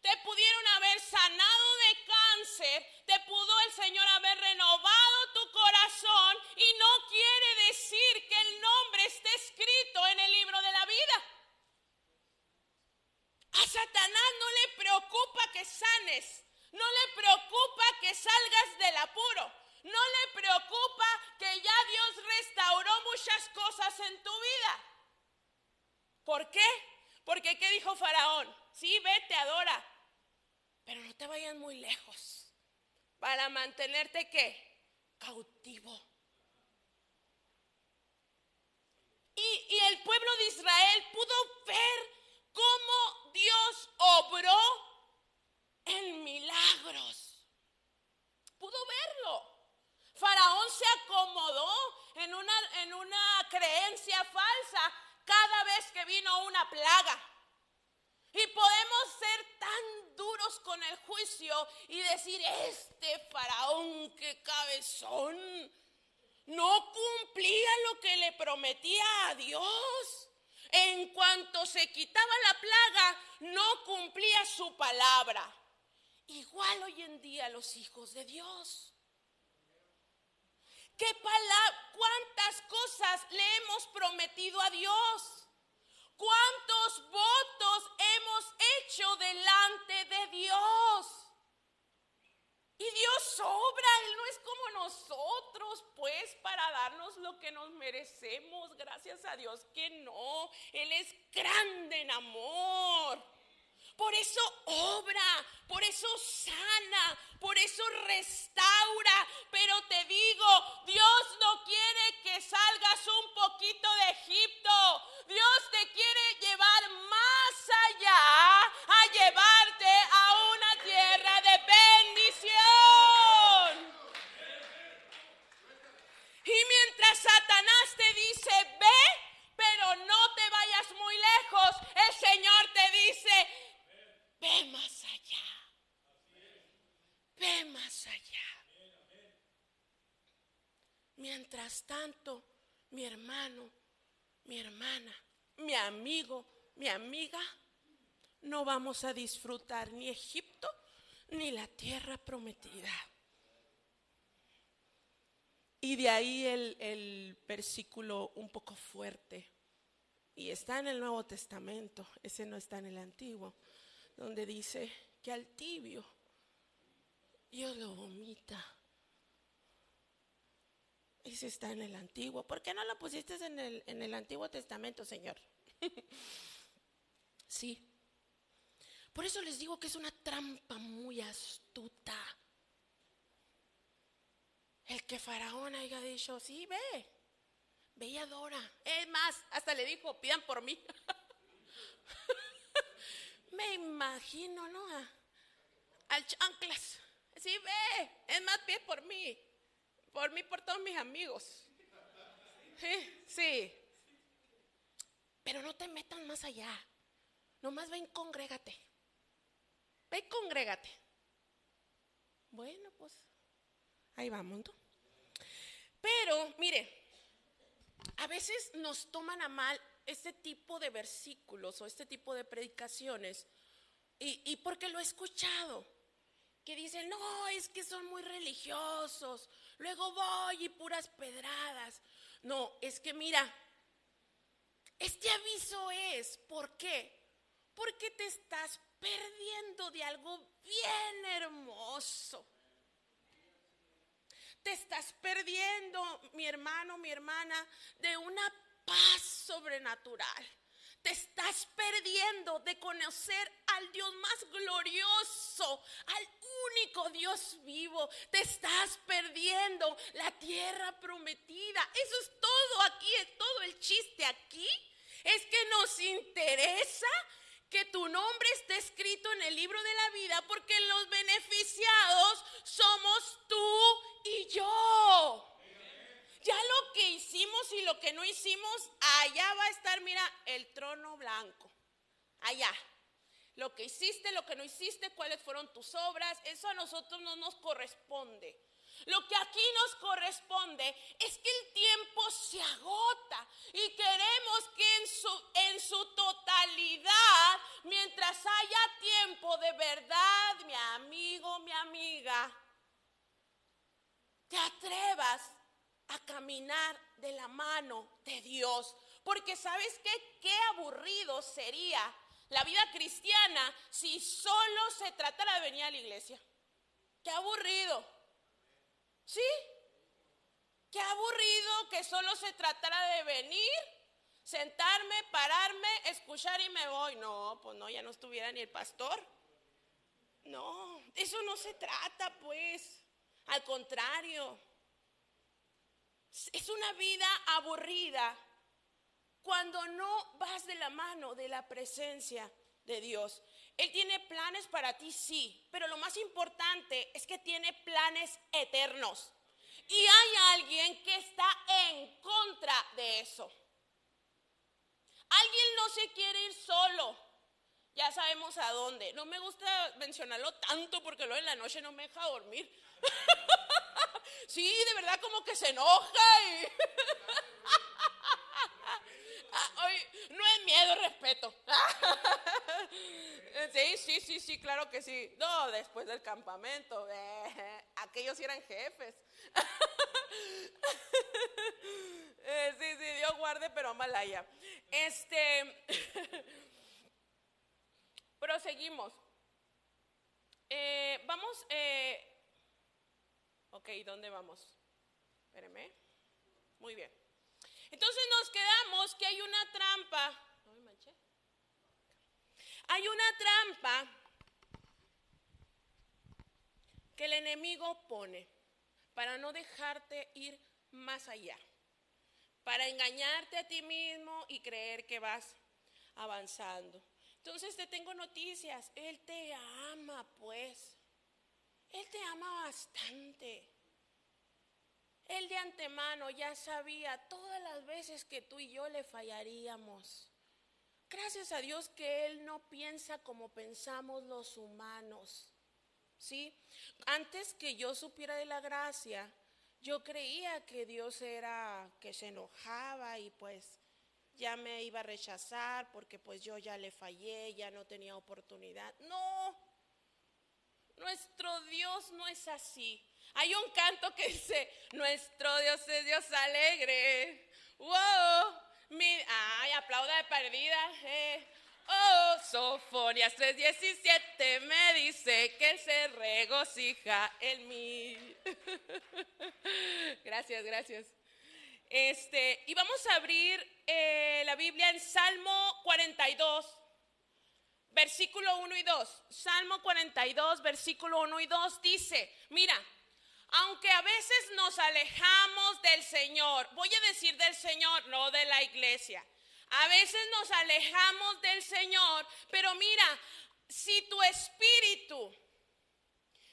Te pudieron haber sanado de cáncer, te pudo el Señor haber renovado tu corazón y no quiere decir que el nombre esté escrito en el libro de la vida. A Satanás no le preocupa que sanes, no le preocupa que salgas del apuro, no le preocupa que ya Dios restauró muchas cosas en tu vida. ¿Por qué? Porque ¿qué dijo Faraón? Sí, vete, adora, pero no te vayas muy lejos para mantenerte qué? Cautivo. Y, y el pueblo de Israel pudo ver cómo Dios obró en milagros. Pudo verlo. Faraón se acomodó en una, en una creencia falsa cada vez que vino una plaga. Y podemos ser tan duros con el juicio y decir, este faraón, qué cabezón, no cumplía lo que le prometía a Dios. En cuanto se quitaba la plaga, no cumplía su palabra. Igual hoy en día los hijos de Dios. ¿Qué palabra, cuántas cosas le hemos prometido a Dios? ¿Cuántos votos hemos hecho delante de Dios? Y Dios sobra, Él no es como nosotros, pues, para darnos lo que nos merecemos. Gracias a Dios que no. Él es grande en amor. Por eso obra, por eso sana, por eso restaura. Pero te digo, Dios no quiere que salgas un poquito de Egipto. Dios te quiere llevar más allá, a llevarte a una tierra de bendición. Y mientras Satanás te dice, ve, pero no te vayas muy lejos, el Señor te dice, ve más allá. Ve más allá. Mientras tanto, mi hermano, mi hermana, mi amigo, mi amiga, no vamos a disfrutar ni Egipto ni la tierra prometida. Y de ahí el, el versículo un poco fuerte. Y está en el Nuevo Testamento, ese no está en el Antiguo, donde dice que al tibio Dios lo vomita. Ese está en el Antiguo. ¿Por qué no lo pusiste en el, en el Antiguo Testamento, Señor? sí. Por eso les digo que es una trampa muy astuta. El que Faraón haya dicho, sí, ve, ve y adora. Es más, hasta le dijo, pidan por mí. Me imagino, ¿no? Al chanclas. Sí, ve, es más, pide por mí. Por mí, por todos mis amigos. Sí, sí. Pero no te metas más allá. Nomás ven, congrégate. Ve congrégate. Bueno, pues ahí vamos, ¿no? Pero, mire, a veces nos toman a mal este tipo de versículos o este tipo de predicaciones. Y, y porque lo he escuchado. Que dicen, no, es que son muy religiosos. Luego voy y puras pedradas. No, es que mira, este aviso es, ¿por qué? Porque te estás perdiendo de algo bien hermoso. Te estás perdiendo, mi hermano, mi hermana, de una paz sobrenatural. Te estás perdiendo de conocer al Dios más glorioso, al único Dios vivo. Te estás perdiendo la tierra prometida. Eso es todo aquí, es todo el chiste aquí. Es que nos interesa que tu nombre esté escrito en el libro de la vida porque los beneficiados somos tú y yo. Ya lo que hicimos y lo que no hicimos, allá va a estar, mira, el trono blanco. Allá. Lo que hiciste, lo que no hiciste, cuáles fueron tus obras, eso a nosotros no nos corresponde. Lo que aquí nos corresponde es que el tiempo se agota y queremos que en su, en su totalidad, mientras haya tiempo de verdad, mi amigo, mi amiga, te atrevas a caminar de la mano de Dios. Porque sabes qué, qué aburrido sería la vida cristiana si solo se tratara de venir a la iglesia. Qué aburrido. ¿Sí? Qué aburrido que solo se tratara de venir, sentarme, pararme, escuchar y me voy. No, pues no, ya no estuviera ni el pastor. No, eso no se trata, pues. Al contrario, es una vida aburrida cuando no vas de la mano de la presencia de Dios. Él tiene planes para ti, sí, pero lo más importante es que tiene planes eternos. Y hay alguien que está en contra de eso. Alguien no se quiere ir solo. Ya sabemos a dónde. No me gusta mencionarlo tanto porque luego en la noche no me deja dormir. sí, de verdad como que se enoja y... No es miedo, respeto. sí, sí, sí, sí, claro que sí. No, después del campamento, eh, aquellos eran jefes. Eh, sí, sí, Dios guarde, pero Malaya. Este, proseguimos. Eh, vamos, ok, ¿dónde vamos? Espéreme. Muy bien. Entonces nos quedamos que hay una trampa. Hay una trampa que el enemigo pone para no dejarte ir más allá, para engañarte a ti mismo y creer que vas avanzando. Entonces te tengo noticias, Él te ama pues, Él te ama bastante. Él de antemano ya sabía todas las veces que tú y yo le fallaríamos. Gracias a Dios que Él no piensa como pensamos los humanos. ¿Sí? Antes que yo supiera de la gracia, yo creía que Dios era que se enojaba y pues ya me iba a rechazar porque pues yo ya le fallé, ya no tenía oportunidad. No, nuestro Dios no es así. Hay un canto que dice, nuestro Dios es Dios alegre. Wow, mi, ay, aplauda de perdida. Eh. Oh, Sofonias 3:17 me dice que se regocija en mí. gracias, gracias. Este, y vamos a abrir eh, la Biblia en Salmo 42, versículo 1 y 2. Salmo 42, versículo 1 y 2 dice, mira, aunque a veces nos alejamos del Señor, voy a decir del Señor, no de la iglesia. A veces nos alejamos del Señor, pero mira, si tu espíritu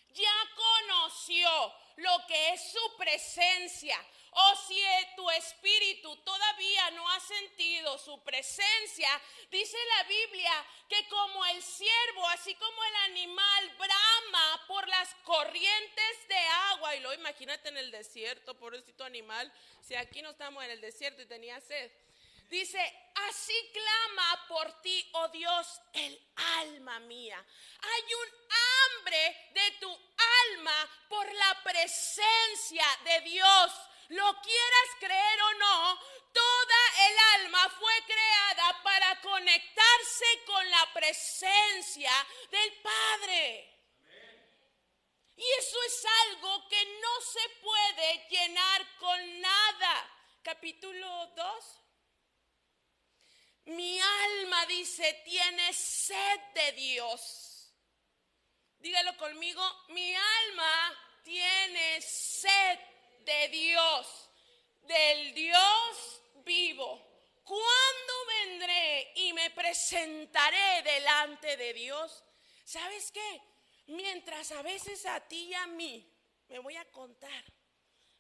ya conoció lo que es su presencia, o si tu espíritu todavía no ha sentido su presencia, dice la Biblia que como el siervo, así como el animal brama por las corrientes de agua, y lo imagínate en el desierto, pobrecito animal, si aquí no estamos en el desierto y tenía sed. Dice, así clama por ti, oh Dios, el alma mía. Hay un hambre de tu alma por la presencia de Dios. Lo quieras creer o no, toda el alma fue creada para conectarse con la presencia del Padre. Y eso es algo que no se puede llenar con nada. Capítulo 2. Mi alma dice, tiene sed de Dios. Dígalo conmigo, mi alma tiene sed de Dios, del Dios vivo. ¿Cuándo vendré y me presentaré delante de Dios? ¿Sabes qué? Mientras a veces a ti y a mí, me voy a contar,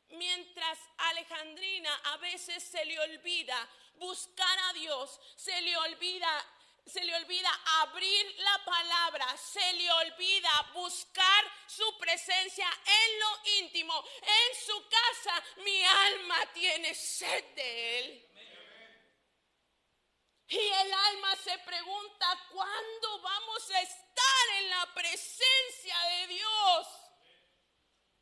mientras a Alejandrina a veces se le olvida buscar a Dios, se le olvida se le olvida abrir la palabra, se le olvida buscar su presencia en lo íntimo, en su casa. Mi alma tiene sed de él. Y el alma se pregunta, ¿cuándo vamos a estar en la presencia de Dios?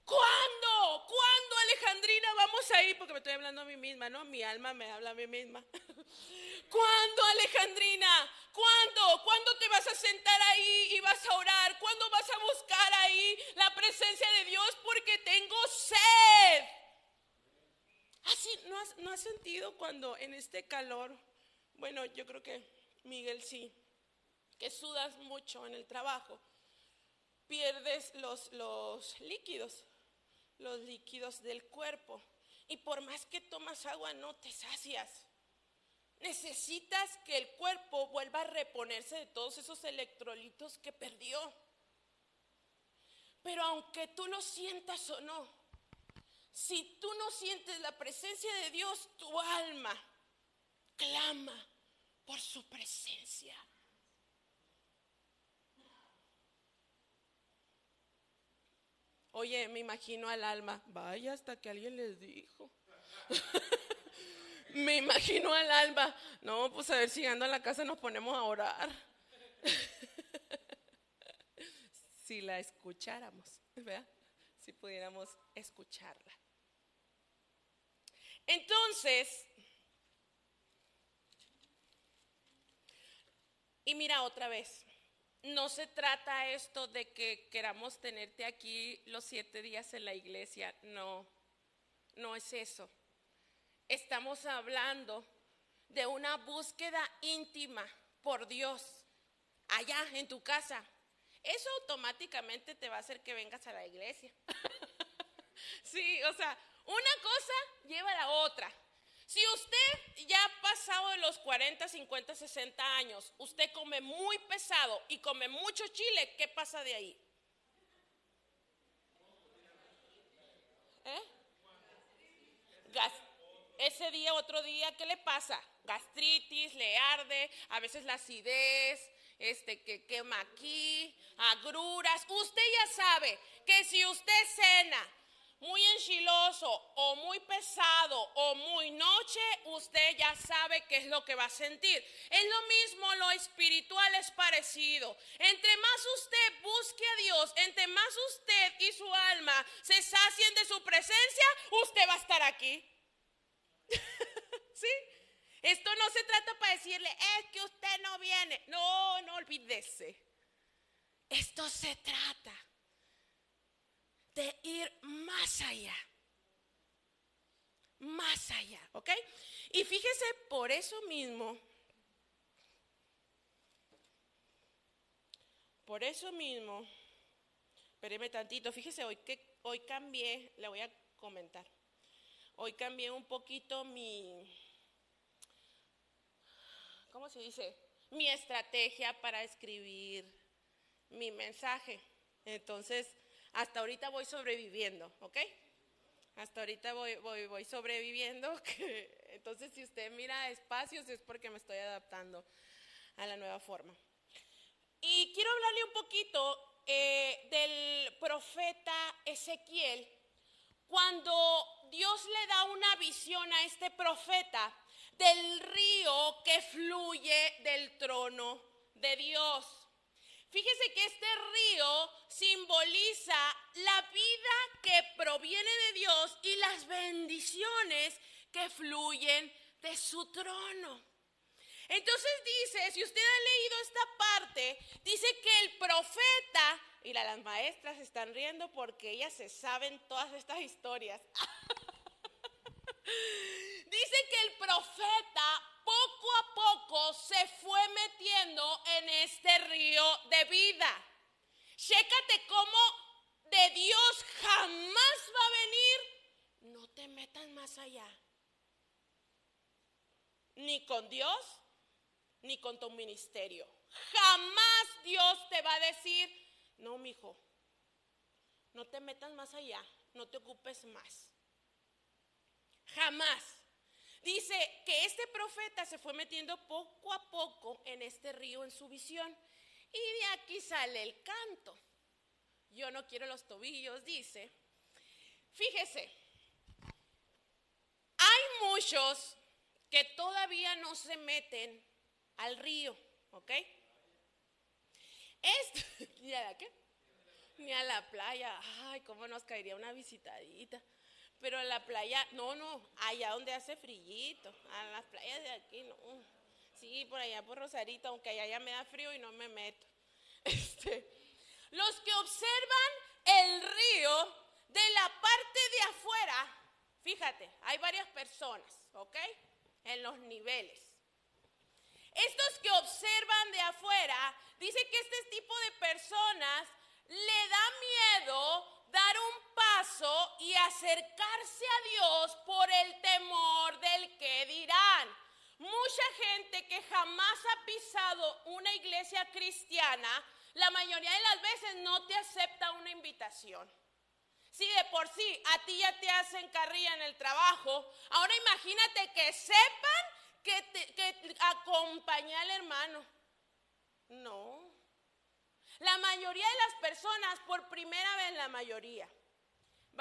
¿Cuándo? ¿Cuándo, Alejandrina, vamos a ir? Porque me estoy hablando a mí misma, ¿no? Mi alma me habla a mí misma. ¿Cuándo, Alejandrina? ¿Cuándo? ¿Cuándo te vas a sentar ahí y vas a orar? ¿Cuándo vas a buscar ahí la presencia de Dios? Porque tengo sed. Así, ¿no has, ¿no has sentido cuando en este calor, bueno, yo creo que Miguel sí, que sudas mucho en el trabajo, pierdes los líquidos, los líquidos del cuerpo. Y por más que tomas agua, no te sacias. Necesitas que el cuerpo vuelva a reponerse de todos esos electrolitos que perdió. Pero aunque tú lo sientas o no, si tú no sientes la presencia de Dios, tu alma clama por su presencia. Oye, me imagino al alma, vaya hasta que alguien les dijo. me imagino al alma, no, pues a ver si llegando a la casa nos ponemos a orar. si la escucháramos, ¿verdad? Si pudiéramos escucharla. Entonces, y mira otra vez, no se trata esto de que queramos tenerte aquí los siete días en la iglesia, no, no es eso. Estamos hablando de una búsqueda íntima por Dios, allá en tu casa. Eso automáticamente te va a hacer que vengas a la iglesia. sí, o sea, una cosa lleva a la otra. Si usted ya ha pasado de los 40, 50, 60 años, usted come muy pesado y come mucho chile, ¿qué pasa de ahí? ¿Eh? Ese día, otro día, ¿qué le pasa? Gastritis, le arde, a veces la acidez, este que quema aquí, agruras. Usted ya sabe que si usted cena muy enchiloso o muy pesado o muy noche, usted ya sabe qué es lo que va a sentir. Es lo mismo, lo espiritual es parecido. Entre más usted busque a Dios, entre más usted y su alma se sacien de su presencia, usted va a estar aquí. ¿Sí? Esto no se trata para decirle, es que usted no viene. No, no olvídese. Esto se trata de ir más allá. Más allá, ¿ok? Y fíjese, por eso mismo, por eso mismo, espéreme tantito, fíjese, hoy que hoy cambié, le voy a comentar. Hoy cambié un poquito mi, ¿cómo se dice? Mi estrategia para escribir mi mensaje. Entonces, hasta ahorita voy sobreviviendo, ¿ok? Hasta ahorita voy, voy, voy sobreviviendo. Entonces, si usted mira espacios es porque me estoy adaptando a la nueva forma. Y quiero hablarle un poquito eh, del profeta Ezequiel. Cuando Dios le da una visión a este profeta del río que fluye del trono de Dios. Fíjese que este río simboliza la vida que proviene de Dios y las bendiciones que fluyen de su trono. Entonces dice, si usted ha leído esta parte, dice que el profeta, y las maestras están riendo porque ellas se saben todas estas historias. dice que el profeta poco a poco se fue metiendo en este río de vida. Chécate cómo de Dios jamás va a venir. No te metas más allá. Ni con Dios, ni con tu ministerio. Jamás Dios te va a decir, no, mi hijo, no te metas más allá, no te ocupes más. Jamás. Dice que este profeta se fue metiendo poco a poco en este río en su visión. Y de aquí sale el canto. Yo no quiero los tobillos, dice. Fíjese, hay muchos que todavía no se meten al río, ¿ok? Esto, ¿y a la? Ni a la playa. Ay, cómo nos caería una visitadita. Pero a la playa, no, no, allá donde hace frillito. A las playas de aquí, no. Sí, por allá por Rosarito, aunque allá ya me da frío y no me meto. Este, los que observan el río de la parte de afuera, fíjate, hay varias personas, ¿ok? En los niveles. Estos que observan de afuera, dice que este tipo de personas le da miedo acercarse a Dios por el temor del que dirán. Mucha gente que jamás ha pisado una iglesia cristiana, la mayoría de las veces no te acepta una invitación. Si de por sí a ti ya te hacen carrilla en el trabajo, ahora imagínate que sepan que, te, acompaña al hermano. No. La mayoría de las personas, por primera vez la mayoría,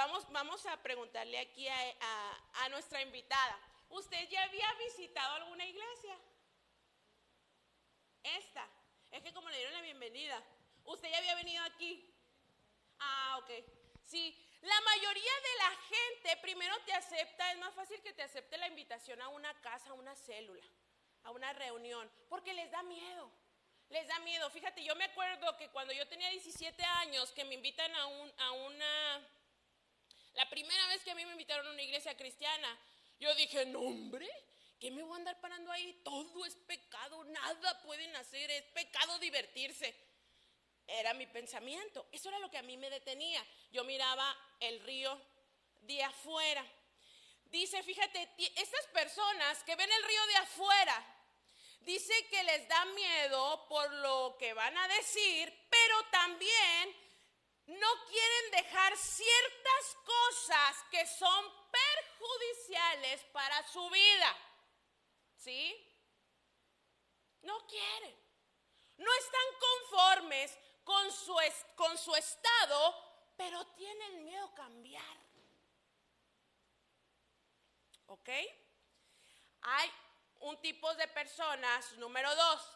vamos, vamos a preguntarle aquí a, nuestra invitada, ¿usted ya había visitado alguna iglesia? Esta, es que como le dieron la bienvenida, ¿usted ya había venido aquí? Ah, ok. Sí, la mayoría de la gente primero te acepta, es más fácil que te acepte la invitación a una casa, a una célula, a una reunión, porque les da miedo. Les da miedo. Fíjate, yo me acuerdo que cuando yo tenía 17 años, que me invitan a, un, a una... La primera vez que a mí me invitaron a una iglesia cristiana, yo dije, no hombre, ¿qué me voy a andar parando ahí? Todo es pecado, nada pueden hacer, es pecado divertirse. Era mi pensamiento. Eso era lo que a mí me detenía. Yo miraba el río de afuera. Dice, fíjate, estas personas que ven el río de afuera, dice que les da miedo por lo que van a decir, pero también no quieren dejar ciertas cosas que son perjudiciales para su vida. ¿Sí? No quieren. No están conformes con su, con su estado, pero tienen miedo a cambiar. ¿Ok? Hay un tipo de personas, número dos,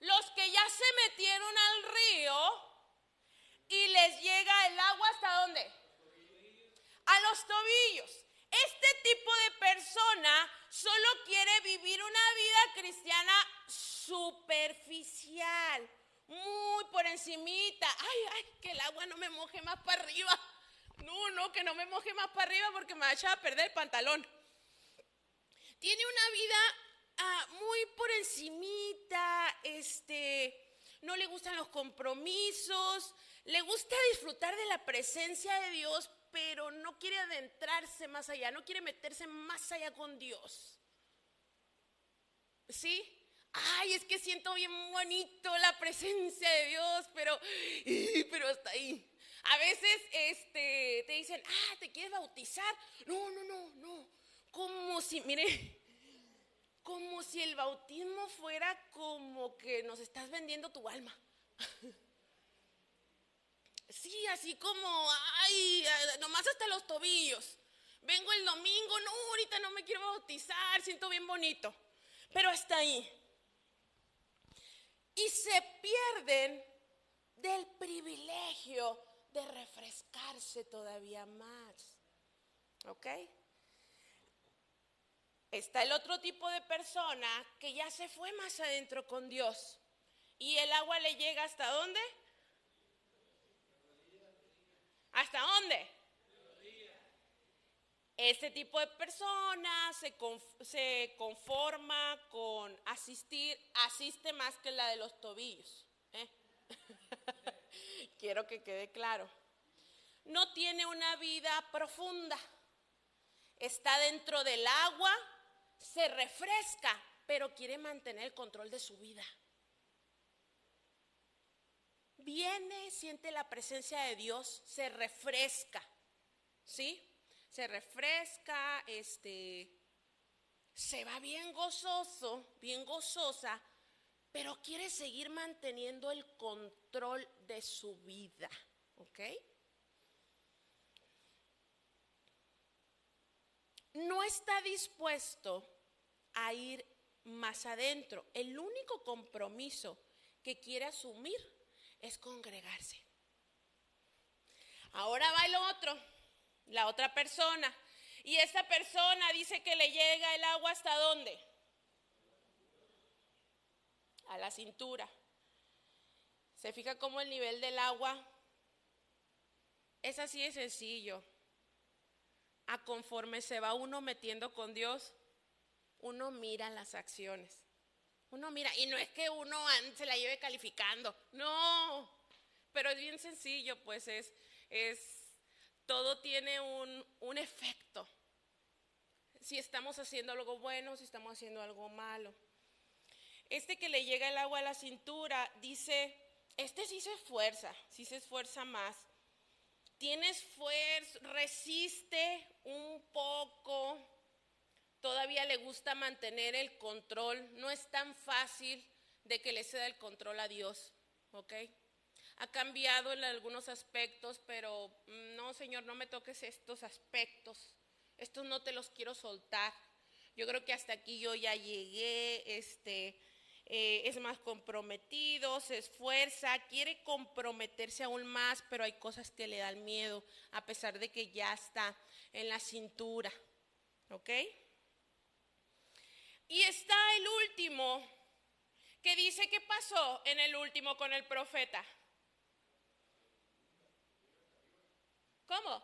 los que ya se metieron al río y les llega el agua hasta dónde? A los tobillos. Este tipo de persona solo quiere vivir una vida cristiana superficial, muy por encimita. Ay, ay, que el agua no me moje más para arriba. No, no, que no me moje más para arriba porque me va a echar a perder el pantalón tiene una vida ah, muy por encimita, este, no le gustan los compromisos, le gusta disfrutar de la presencia de Dios, pero no quiere adentrarse más allá, no quiere meterse más allá con Dios. ¿Sí? Ay, es que siento bien bonito la presencia de Dios, pero, pero hasta ahí. A veces este, te dicen, ah, ¿te quieres bautizar? No, no, no, no. Como si, mire, como si el bautismo fuera como que nos estás vendiendo tu alma. Sí, así como, ay, ah, nomás hasta los tobillos. Vengo el domingo, no, ahorita no me quiero bautizar, siento bien bonito. Pero hasta ahí. Y se pierden del privilegio de refrescarse todavía más. ¿Ok? Está el otro tipo de persona que ya se fue más adentro con Dios. Y el agua le llega hasta dónde? ¿Hasta dónde? Este tipo de persona se, se conforma con asistir, asiste más que la de los tobillos. ¿eh? Quiero que quede claro. No tiene una vida profunda. Está dentro del agua, se refresca, pero quiere mantener el control de su vida. Viene, siente la presencia de Dios, se refresca. ¿Sí? Se refresca, este se va bien gozoso, bien gozosa, pero quiere seguir manteniendo el control de su vida, ¿ok? No está dispuesto a ir más adentro. El único compromiso que quiere asumir es congregarse. Ahora va el otro, la otra persona. Y esta persona dice que le llega el agua hasta dónde? A la cintura. ¿Se fija cómo el nivel del agua es así de sencillo? A conforme se va uno metiendo con Dios, uno mira las acciones. Uno mira, y no es que uno se la lleve calificando, no, pero es bien sencillo, pues es, es, todo tiene un, un efecto. Si estamos haciendo algo bueno, si estamos haciendo algo malo. Este que le llega el agua a la cintura, dice, este sí se esfuerza, sí se esfuerza más. Tiene esfuerzo, resiste un poco, todavía le gusta mantener el control. No es tan fácil de que le ceda el control a Dios, ¿ok? Ha cambiado en algunos aspectos, pero mm, no, Señor, no me toques estos aspectos. Estos no te los quiero soltar. Yo creo que hasta aquí yo ya llegué, este, eh, es más comprometido, se esfuerza, quiere comprometerse aún más, pero hay cosas que le dan miedo, a pesar de que ya está en la cintura, ¿ok? Y está el último, que dice qué pasó en el último con el profeta. ¿Cómo?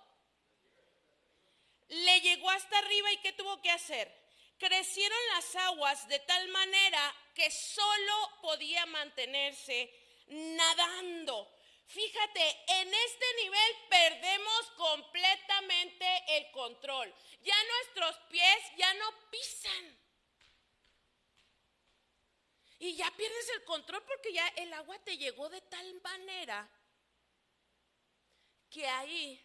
Le llegó hasta arriba y ¿qué tuvo que hacer? Crecieron las aguas de tal manera que solo podía mantenerse nadando. Fíjate, en este nivel perdemos completamente el control. Ya nuestros pies ya no pisan. Y ya pierdes el control porque ya el agua te llegó de tal manera que ahí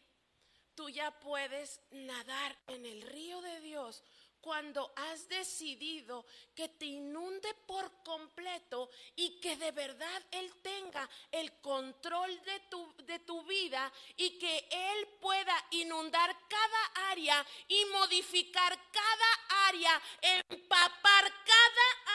tú ya puedes nadar en el río de Dios cuando has decidido que te inunde por completo y que de verdad Él tenga el control de tu, de tu vida y que Él pueda inundar cada área y modificar cada área, empapar cada área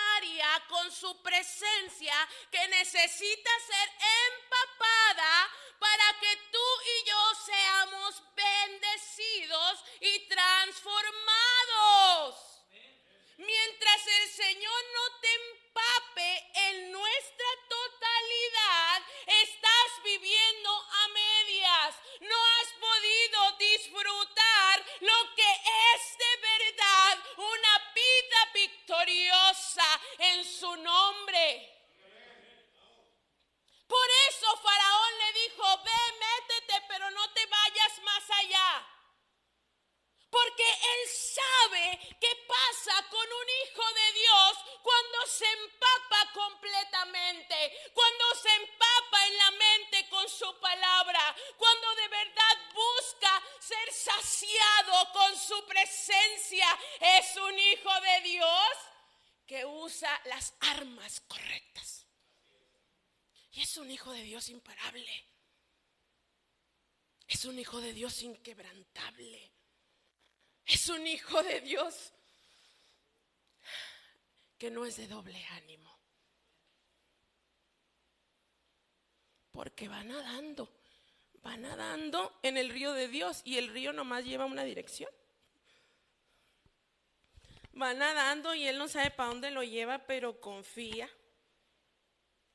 con su presencia que necesita ser empapada para que tú y yo seamos bendecidos y transformados. Mientras el Señor no te empape en nuestra totalidad, estás viviendo en su nombre. Por eso Faraón le dijo, ve, métete, pero no te vayas más allá. Porque él sabe qué pasa con un hijo de Dios cuando se empapa completamente, cuando se empapa en la mente con su palabra, cuando de verdad busca ser saciado con su presencia. Es un hijo de Dios que usa las armas correctas. Y es un hijo de Dios imparable. Es un hijo de Dios inquebrantable. Es un hijo de Dios que no es de doble ánimo. Porque va nadando, va nadando en el río de Dios y el río nomás lleva una dirección. Va nadando y él no sabe para dónde lo lleva, pero confía.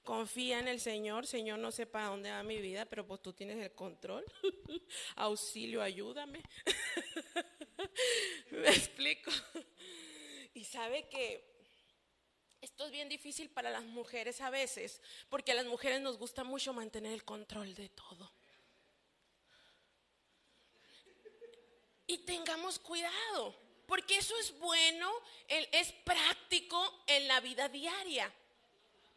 Confía en el Señor. Señor, no sé para dónde va mi vida, pero pues tú tienes el control. Auxilio, ayúdame. Me explico. Y sabe que esto es bien difícil para las mujeres a veces, porque a las mujeres nos gusta mucho mantener el control de todo. Y tengamos cuidado, porque eso es bueno, es práctico en la vida diaria.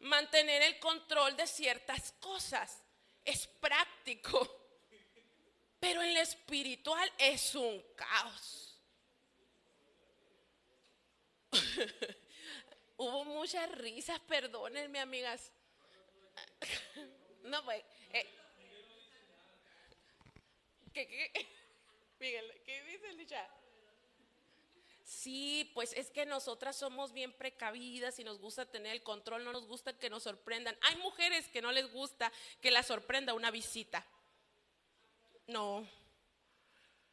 Mantener el control de ciertas cosas es práctico, pero en lo espiritual es un caos. Hubo muchas risas, perdónenme, amigas. No, pues. eh, ¿Qué, qué? Miguel, ¿qué dice Licha? Sí, pues es que nosotras somos bien precavidas y nos gusta tener el control, no nos gusta que nos sorprendan. Hay mujeres que no les gusta que la sorprenda una visita. No.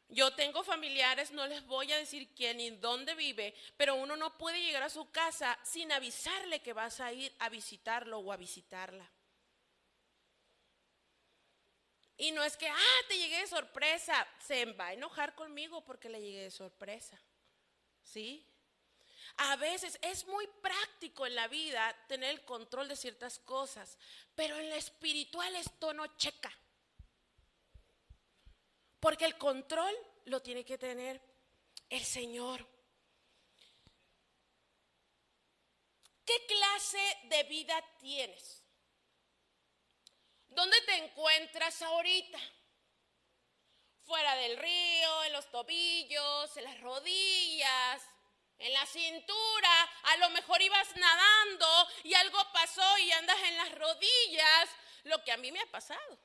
Yo tengo familiares, no les voy a decir quién ni dónde vive, pero uno no puede llegar a su casa sin avisarle que vas a ir a visitarlo o a visitarla. Y no es que, ah, te llegué de sorpresa, se va a enojar conmigo porque le llegué de sorpresa. ¿Sí? A veces es muy práctico en la vida tener el control de ciertas cosas, pero en lo espiritual esto no checa. Porque el control lo tiene que tener el Señor. ¿Qué clase de vida tienes? ¿Dónde te encuentras ahorita? Fuera del río, en los tobillos, en las rodillas, en la cintura. A lo mejor ibas nadando y algo pasó y andas en las rodillas. Lo que a mí me ha pasado.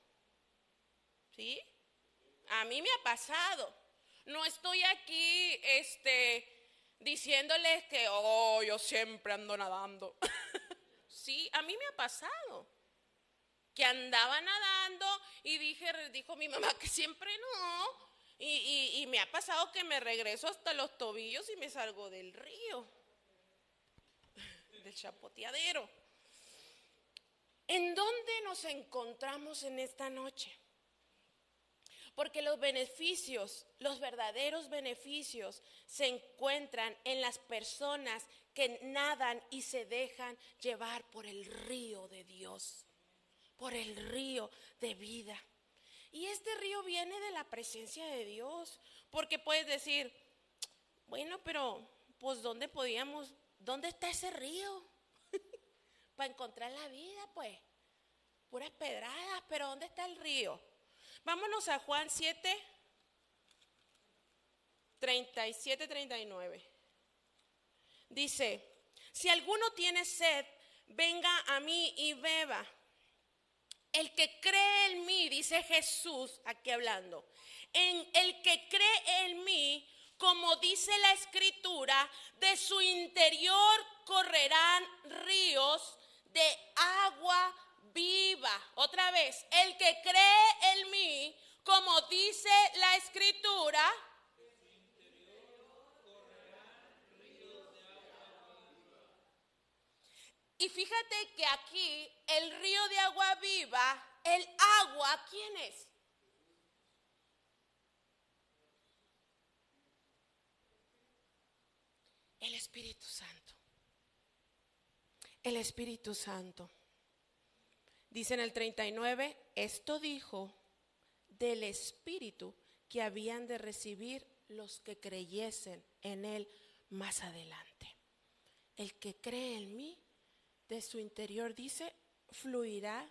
¿Sí? A mí me ha pasado. No estoy aquí, este, diciéndoles que, oh, yo siempre ando nadando. sí, a mí me ha pasado. Que andaba nadando y dije, dijo mi mamá que siempre no. Y, y- y me ha pasado que me regreso hasta los tobillos y me salgo del río, del chapoteadero. ¿En dónde nos encontramos en esta noche? Porque los beneficios, los verdaderos beneficios, se encuentran en las personas que nadan y se dejan llevar por el río de Dios, por el río de vida. Y este río viene de la presencia de Dios, porque puedes decir, bueno, pero pues ¿dónde podíamos, dónde está ese río? Para encontrar la vida, pues, puras pedradas, pero ¿dónde está el río? Vámonos a Juan 7, 37, 39. Dice, si alguno tiene sed, venga a mí y beba. El que cree en mí, dice Jesús aquí hablando, en el que cree en mí, como dice la escritura, de su interior correrán ríos de agua viva. Otra vez, el que cree en mí, como dice la escritura, y fíjate que aquí el río de agua viva, el agua, ¿quién es? El Espíritu Santo. El Espíritu Santo. Dice en el 39, esto dijo del Espíritu que habían de recibir los que creyesen en Él más adelante. El que cree en mí, de su interior dice, fluirá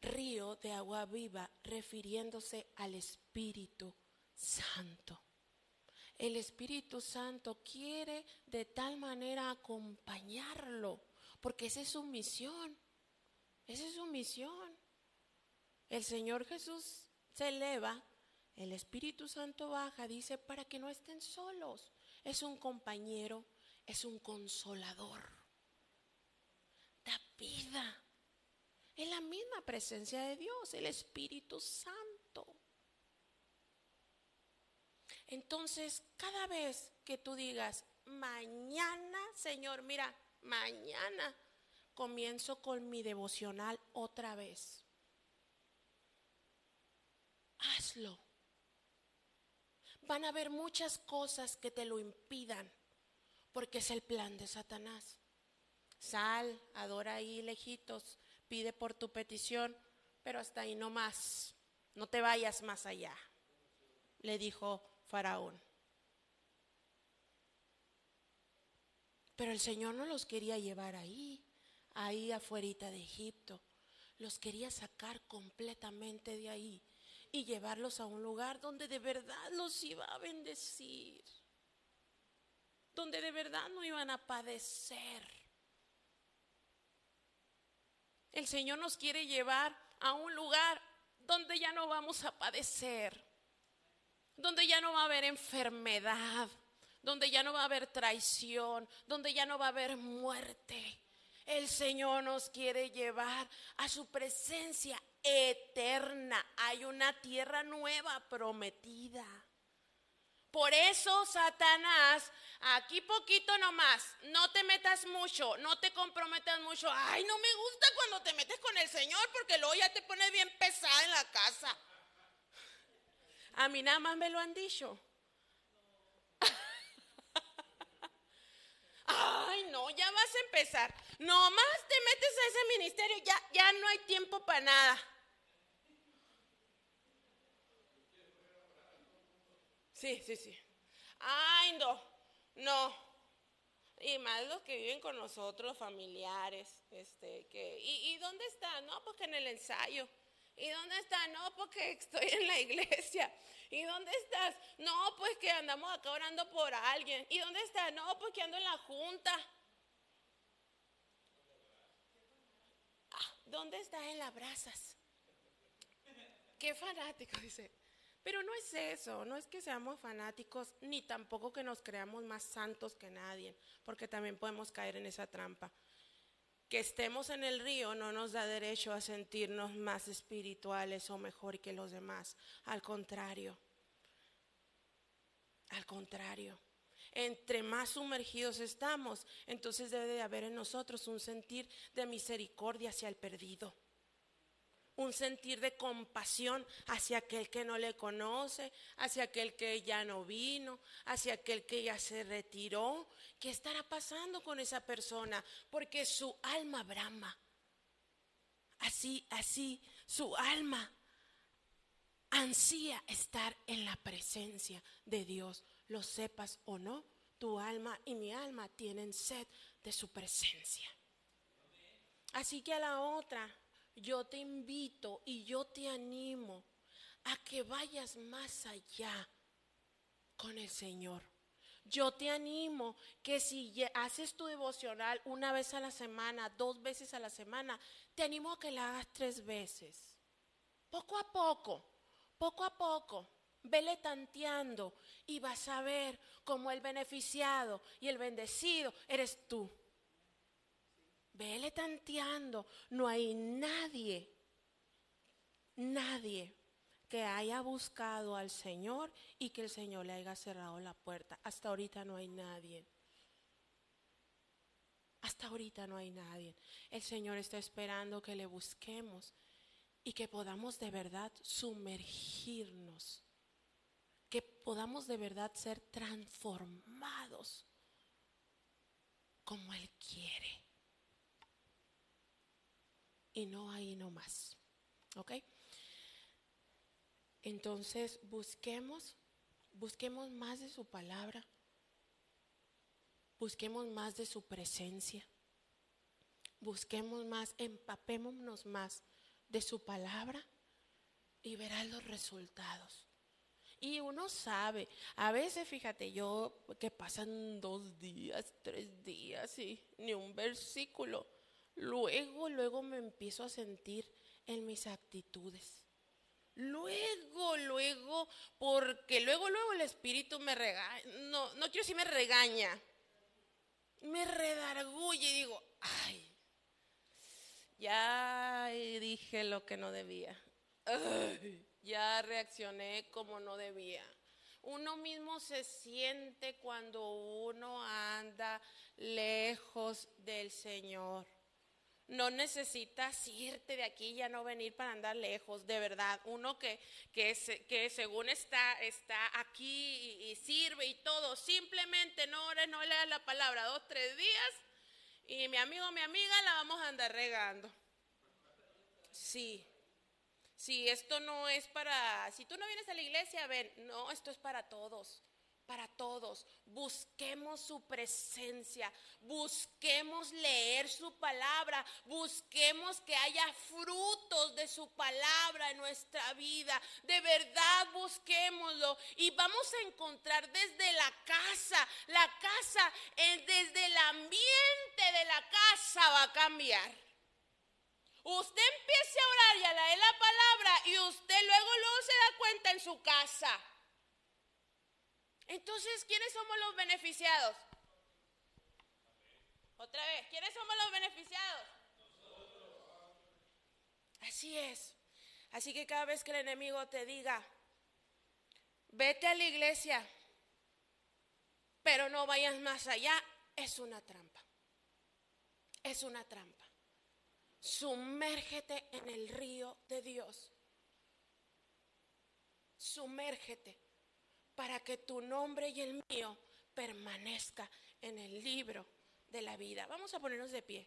río de agua viva, refiriéndose al Espíritu Santo. El Espíritu Santo quiere de tal manera acompañarlo, porque esa es su misión. Esa es su misión. El Señor Jesús se eleva, el Espíritu Santo baja, dice, para que no estén solos. Es un compañero, es un consolador. Da vida. Es la misma presencia de Dios, el Espíritu Santo. Entonces, cada vez que tú digas, mañana, Señor, mira, mañana comienzo con mi devocional otra vez. Hazlo. Van a haber muchas cosas que te lo impidan, porque es el plan de Satanás. Sal, adora ahí lejitos, pide por tu petición, pero hasta ahí no más. No te vayas más allá, le dijo Faraón. Pero el Señor no los quería llevar ahí, ahí afuerita de Egipto. Los quería sacar completamente de ahí y llevarlos a un lugar donde de verdad los iba a bendecir. Donde de verdad no iban a padecer. El Señor nos quiere llevar a un lugar donde ya no vamos a padecer, donde ya no va a haber enfermedad, donde ya no va a haber traición, donde ya no va a haber muerte. El Señor nos quiere llevar a su presencia eterna. Hay una tierra nueva prometida. Por eso, Satanás, aquí poquito nomás, no te metas mucho, no te comprometas mucho. Ay, no me gusta cuando te metes con el Señor porque luego ya te pones bien pesada en la casa. A mí nada más me lo han dicho. Ay, no, ya vas a empezar. Nomás te metes a ese ministerio, ya, ya no hay tiempo para nada. Sí, sí, sí. Ay, no, no. Y más los que viven con nosotros, familiares, este, que, ¿y, dónde están? No, porque en el ensayo. ¿Y dónde están? No, porque estoy en la iglesia. ¿Y dónde estás? No, pues que andamos acá orando por alguien. ¿Y dónde estás? No, pues que ando en la junta. Ah, ¿Dónde estás en las brasas? Qué fanático, dice. Pero no es eso, no es que seamos fanáticos, ni tampoco que nos creamos más santos que nadie, porque también podemos caer en esa trampa. Que estemos en el río no nos da derecho a sentirnos más espirituales o mejor que los demás. Al contrario, al contrario. Entre más sumergidos estamos, entonces debe de haber en nosotros un sentir de misericordia hacia el perdido un sentir de compasión hacia aquel que no le conoce, hacia aquel que ya no vino, hacia aquel que ya se retiró. ¿Qué estará pasando con esa persona? Porque su alma brama. Así, así, su alma ansía estar en la presencia de Dios. Lo sepas o no, tu alma y mi alma tienen sed de su presencia. Así que a la otra, yo te invito y yo te animo a que vayas más allá con el Señor. Yo te animo que si haces tu devocional una vez a la semana, dos veces a la semana, te animo a que la hagas tres veces. Poco a poco, poco a poco, vele tanteando y vas a ver cómo el beneficiado y el bendecido eres tú. Vele tanteando. No hay nadie, nadie que haya buscado al Señor y que el Señor le haya cerrado la puerta. Hasta ahorita no hay nadie. Hasta ahorita no hay nadie. El Señor está esperando que le busquemos y que podamos de verdad sumergirnos. Que podamos de verdad ser transformados como Él quiere y no ahí nomás. ¿Ok? Entonces busquemos, busquemos más de su palabra, busquemos más de su presencia, busquemos más, empapémonos más de su palabra y verás los resultados. Y uno sabe, a veces fíjate yo que pasan dos días, tres días y ni un versículo Luego, luego me empiezo a sentir en mis actitudes. Luego, luego, porque luego, luego el espíritu me regaña, no, no quiero decir me regaña, me redarguye y digo, ay, ya dije lo que no debía, ya reaccioné como no debía. Uno mismo se siente cuando uno anda lejos del Señor. No necesitas irte de aquí ya no venir para andar lejos, de verdad. Uno que, que, que según está, está aquí y, sirve y todo, simplemente no ores, no leas la palabra dos, tres días y mi amigo mi amiga la vamos a andar regando. Sí, sí, esto no es para, si tú no vienes a la iglesia, ven, no, esto es para todos. Para todos. Busquemos su presencia, busquemos leer su palabra, busquemos que haya frutos de su palabra en nuestra vida. De verdad busquémoslo y vamos a encontrar desde la casa, la casa, desde el ambiente de la casa va a cambiar. Usted empiece a orar y a leer la palabra y usted luego, luego se da cuenta en su casa. Entonces, ¿quiénes somos los beneficiados? Otra vez, ¿quiénes somos los beneficiados? Así es. Así que cada vez que el enemigo te diga, vete a la iglesia, pero no vayas más allá, es una trampa. Es una trampa. Sumérgete en el río de Dios. Sumérgete para que tu nombre y el mío permanezca en el libro de la vida. Vamos a ponernos de pie.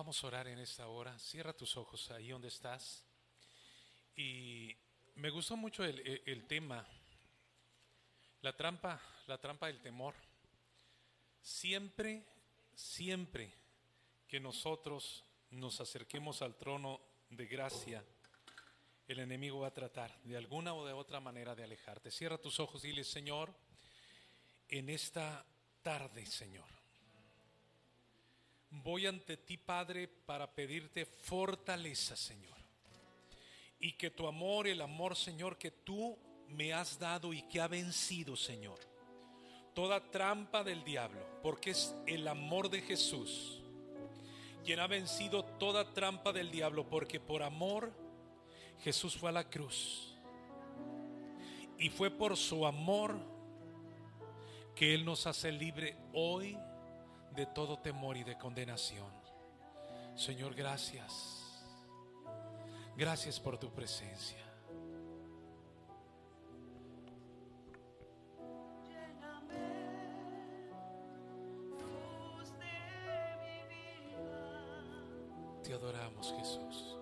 Vamos a orar en esta hora. Cierra tus ojos ahí donde estás. Y me gustó mucho el, el- tema, la trampa, la trampa del temor. Siempre, siempre que nosotros nos acerquemos al trono de gracia, el enemigo va a tratar de alguna o de otra manera de alejarte. Cierra tus ojos y dile, Señor, en esta tarde, Señor, voy ante ti, Padre, para pedirte fortaleza, Señor. Y que tu amor, el amor, Señor, que tú me has dado y que ha vencido, Señor, toda trampa del diablo, porque es el amor de Jesús quien ha vencido toda trampa del diablo, porque por amor Jesús fue a la cruz. Y fue por su amor que Él nos hace libre hoy de todo temor y de condenación. Señor, gracias. Gracias por tu presencia. Te adoramos, Jesús.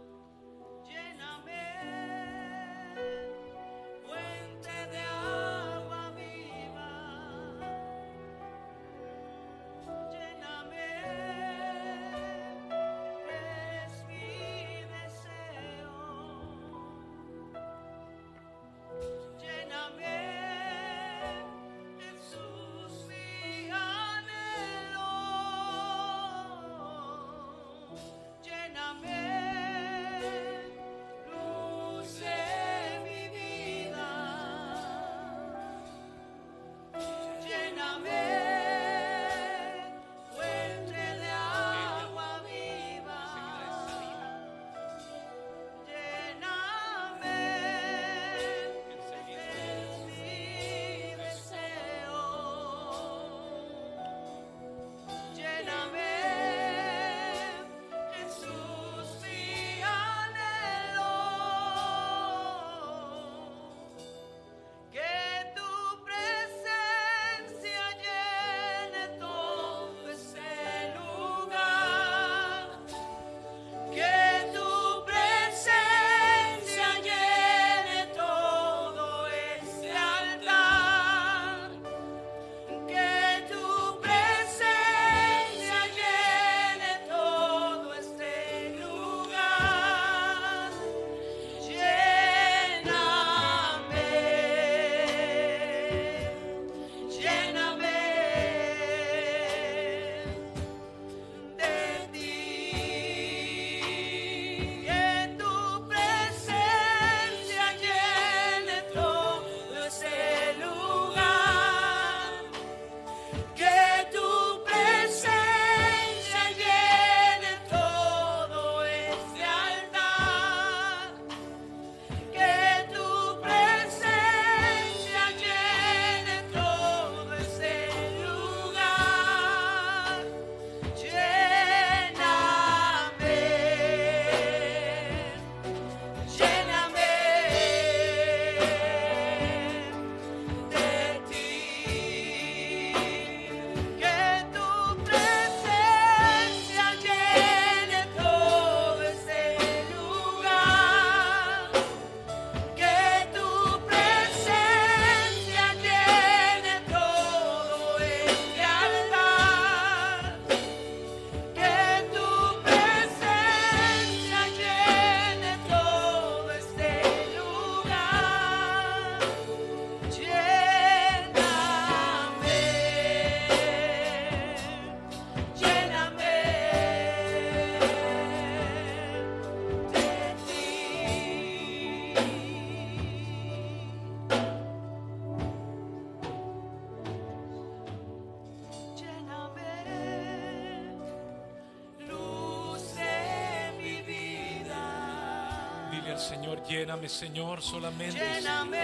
Lléname, Señor, solamente. Lléname.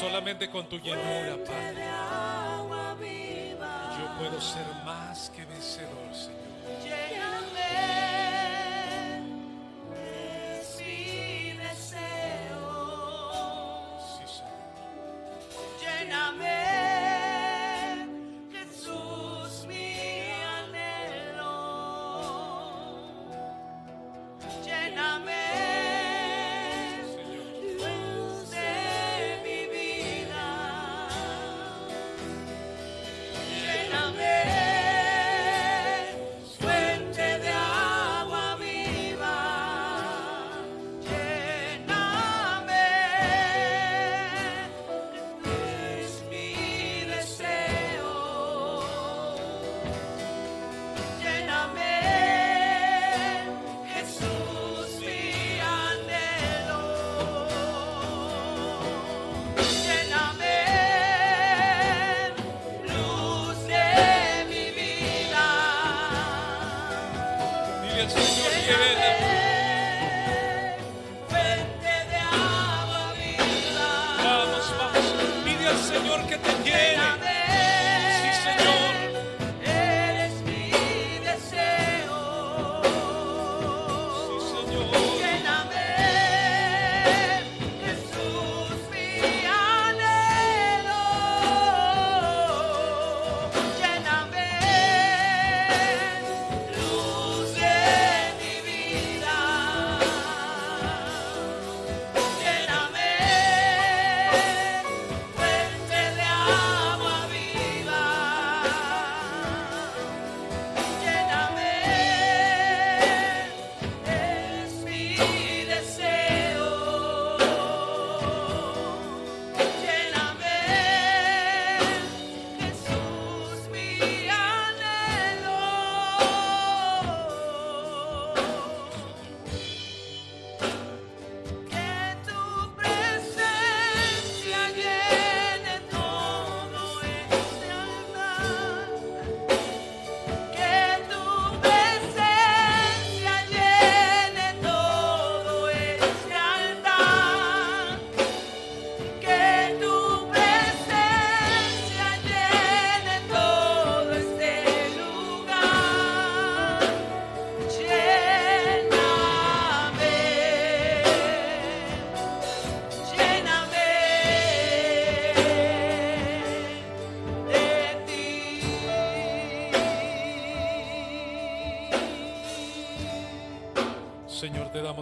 Solamente con tu llenura, Padre. Yo puedo ser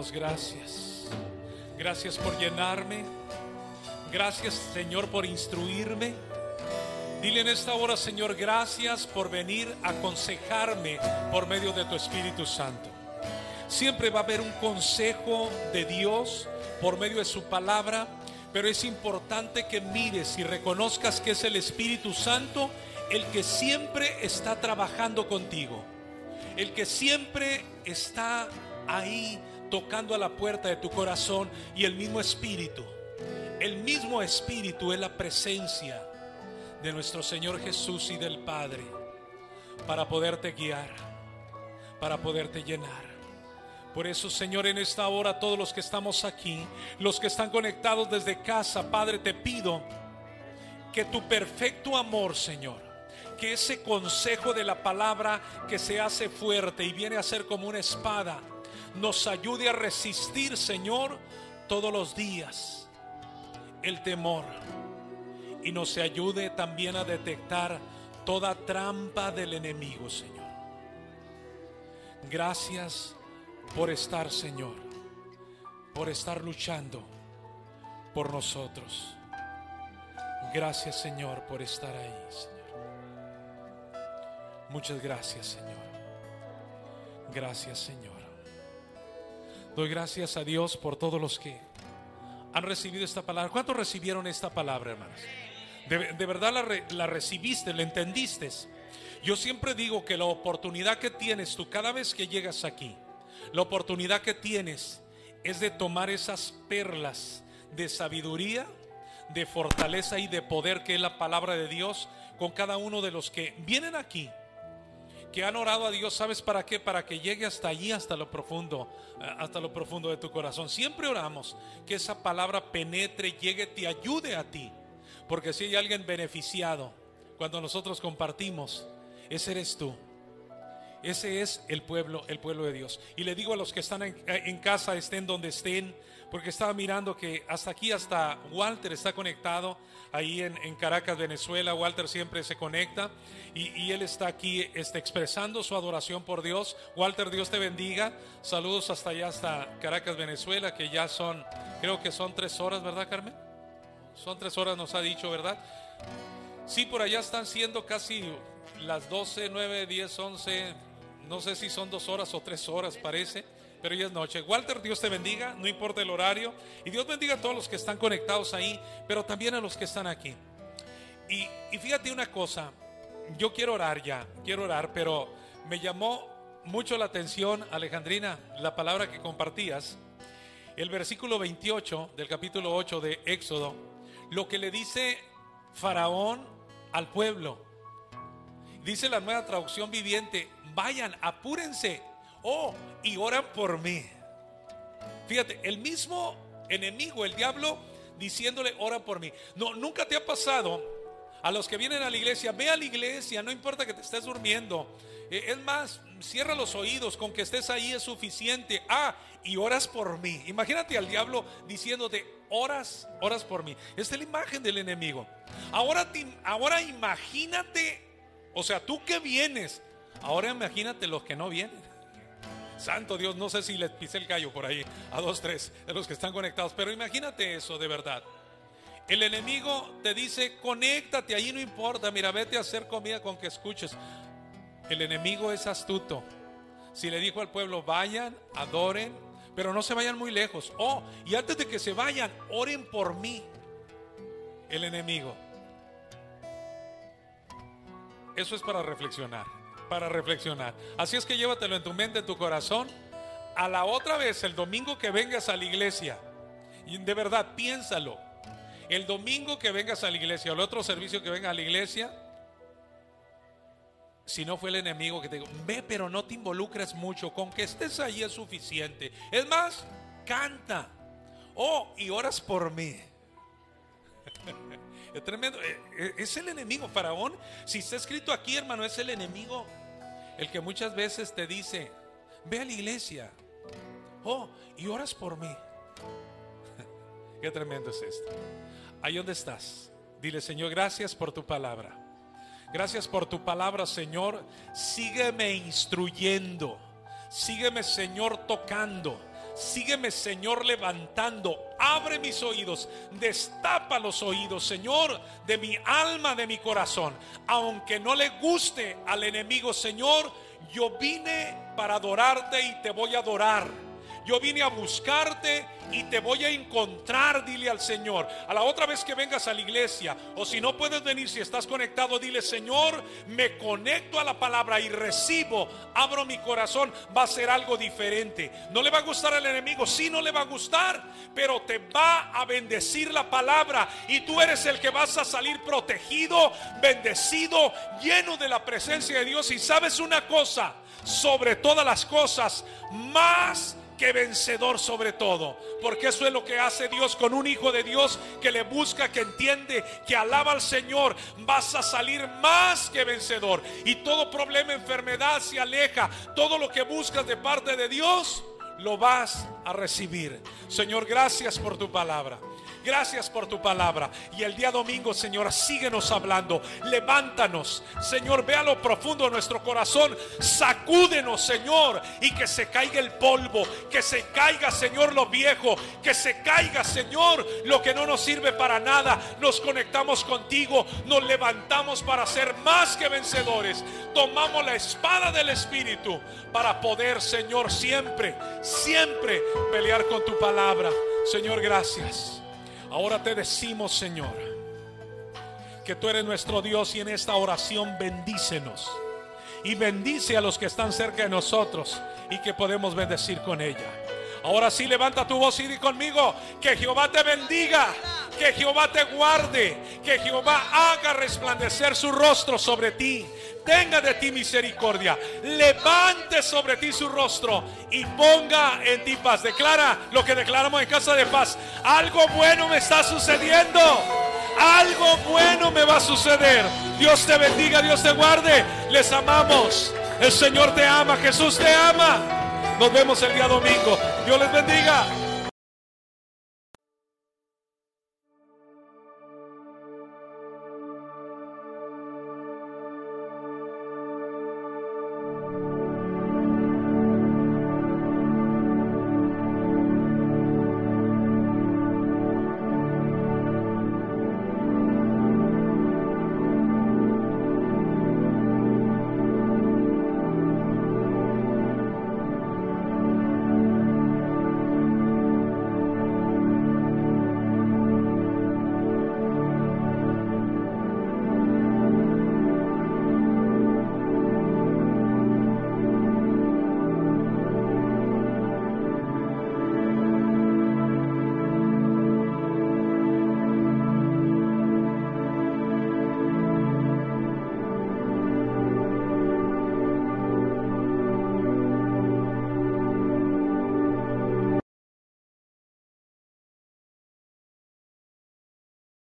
gracias. Gracias por llenarme. Gracias, Señor, por instruirme. Dile en esta hora, Señor, gracias por venir a aconsejarme por medio de tu Espíritu Santo. Siempre va a haber un consejo de Dios por medio de su palabra, pero es importante que mires y reconozcas que es el Espíritu Santo el que siempre está trabajando contigo, el que siempre está ahí tocando a la puerta de tu corazón y el mismo Espíritu. El mismo Espíritu es la presencia de nuestro Señor Jesús y del Padre para poderte guiar, para poderte llenar. Por eso, Señor, en esta hora, todos los que estamos aquí, los que están conectados desde casa, Padre, te pido que tu perfecto amor, Señor, que ese consejo de la palabra que se hace fuerte y viene a ser como una espada, nos ayude a resistir, Señor, todos los días el temor y nos ayude también a detectar toda trampa del enemigo, Señor. Gracias por estar, Señor, por estar luchando por nosotros. Gracias, Señor, por estar ahí, Señor. Muchas gracias, Señor. Gracias, Señor. Doy gracias a Dios por todos los que han recibido esta palabra. ¿Cuántos recibieron esta palabra, hermanos? De, de verdad la, la recibiste, la entendiste. Yo siempre digo que la oportunidad que tienes tú cada vez que llegas aquí, la oportunidad que tienes es de tomar esas perlas de sabiduría, de fortaleza y de poder que es la palabra de Dios con cada uno de los que vienen aquí que han orado a Dios, ¿sabes para qué? Para que llegue hasta allí, hasta lo profundo, eh, hasta lo profundo de tu corazón. Siempre oramos que esa palabra penetre, llegue, te ayude a ti. Porque si hay alguien beneficiado cuando nosotros compartimos, ese eres tú. Ese es el pueblo, el pueblo de Dios. Y le digo a los que están en, eh, en casa, estén donde estén, porque estaba mirando que hasta aquí, hasta Walter está conectado ahí en, en Caracas, Venezuela. Walter siempre se conecta y, y él está aquí este, expresando su adoración por Dios. Walter, Dios te bendiga. Saludos hasta allá, hasta Caracas, Venezuela, que ya son, creo que son tres horas, ¿verdad, Carmen? Son tres horas, nos ha dicho, ¿verdad? Sí, por allá están siendo casi las 12, 9, 10, 11, no sé si son dos horas o tres horas, parece, pero ya es noche. Walter, Dios te bendiga, no importa el horario, y Dios bendiga a todos los que están conectados ahí, pero también a los que están aquí. Y, y fíjate una cosa, yo quiero orar ya, quiero orar, pero me llamó mucho la atención, Alejandrina, la palabra que compartías, el versículo 28 del capítulo 8 de Éxodo, lo que le dice Faraón al pueblo. Dice la nueva traducción viviente, vayan, apúrense, oh, y oran por mí. Fíjate, el mismo enemigo, el diablo, diciéndole, ora por mí. No, nunca te ha pasado a los que vienen a la iglesia, ve a la iglesia, no importa que te estés durmiendo. Eh, es más, cierra los oídos, con que estés ahí es suficiente. Ah, y oras por mí. Imagínate al diablo diciéndote, oras, oras por mí. Esta es la imagen del enemigo. Ahora, ahora imagínate, o sea, tú que vienes, ahora imagínate los que no vienen. Santo Dios, no sé si les pisé el gallo por ahí a dos, tres de los que están conectados, pero imagínate eso de verdad. El enemigo te dice, conéctate, ahí no importa, mira, vete a hacer comida con que escuches. El enemigo es astuto. Si le dijo al pueblo, vayan, adoren, pero no se vayan muy lejos. Oh, y antes de que se vayan, oren por mí. El enemigo. Eso es para reflexionar, para reflexionar. Así es que llévatelo en tu mente, en tu corazón. A la otra vez, el domingo que vengas a la iglesia, y de verdad, piénsalo. El domingo que vengas a la iglesia o el otro servicio que vengas a la iglesia, si no fue el enemigo que te digo, ve, pero no te involucres mucho, con que estés ahí es suficiente. Es más, canta. Oh, y oras por mí. Es tremendo. Eh, eh, Es el enemigo, Faraón. Si está escrito aquí, hermano, es el enemigo. El que muchas veces te dice, ve a la iglesia. Oh, y oras por mí. Qué tremendo es esto. Ahí donde estás. Dile, Señor, gracias por tu palabra. Gracias por tu palabra, Señor. Sígueme instruyendo. Sígueme, Señor, tocando. Sígueme, Señor, levantando. Abre mis oídos. Destapa los oídos, Señor, de mi alma, de mi corazón. Aunque no le guste al enemigo, Señor, yo vine para adorarte y te voy a adorar. Yo vine a buscarte y te voy a encontrar, dile al Señor. A la otra vez que vengas a la iglesia, o si no puedes venir, si estás conectado, dile, Señor, me conecto a la palabra y recibo, abro mi corazón, va a ser algo diferente. No le va a gustar al enemigo, sí no le va a gustar, pero te va a bendecir la palabra y tú eres el que vas a salir protegido, bendecido, lleno de la presencia de Dios. Y sabes una cosa, sobre todas las cosas, más que vencedor sobre todo. Porque eso es lo que hace Dios con un hijo de Dios que le busca, que entiende, que alaba al Señor. Vas a salir más que vencedor. Y todo problema, enfermedad se aleja. Todo lo que buscas de parte de Dios, lo vas a recibir. Señor, gracias por tu palabra. Gracias por tu palabra. Y el día domingo, Señor, síguenos hablando. Levántanos. Señor, ve lo profundo de nuestro corazón. Sacúdenos, Señor. Y que se caiga el polvo. Que se caiga, Señor, lo viejo. Que se caiga, Señor, lo que no nos sirve para nada. Nos conectamos contigo. Nos levantamos para ser más que vencedores. Tomamos la espada del Espíritu para poder, Señor, siempre, siempre pelear con tu palabra. Señor, gracias. Ahora te decimos, Señor, que tú eres nuestro Dios y en esta oración bendícenos. Y bendice a los que están cerca de nosotros y que podemos bendecir con ella. Ahora sí levanta tu voz y di conmigo que Jehová te bendiga, que Jehová te guarde, que Jehová haga resplandecer su rostro sobre ti, tenga de ti misericordia, levante sobre ti su rostro y ponga en ti paz. Declara lo que declaramos en casa de paz. Algo bueno me está sucediendo. Algo bueno me va a suceder. Dios te bendiga, Dios te guarde. Les amamos. El Señor te ama, Jesús te ama. Nos vemos el día domingo. Dios les bendiga.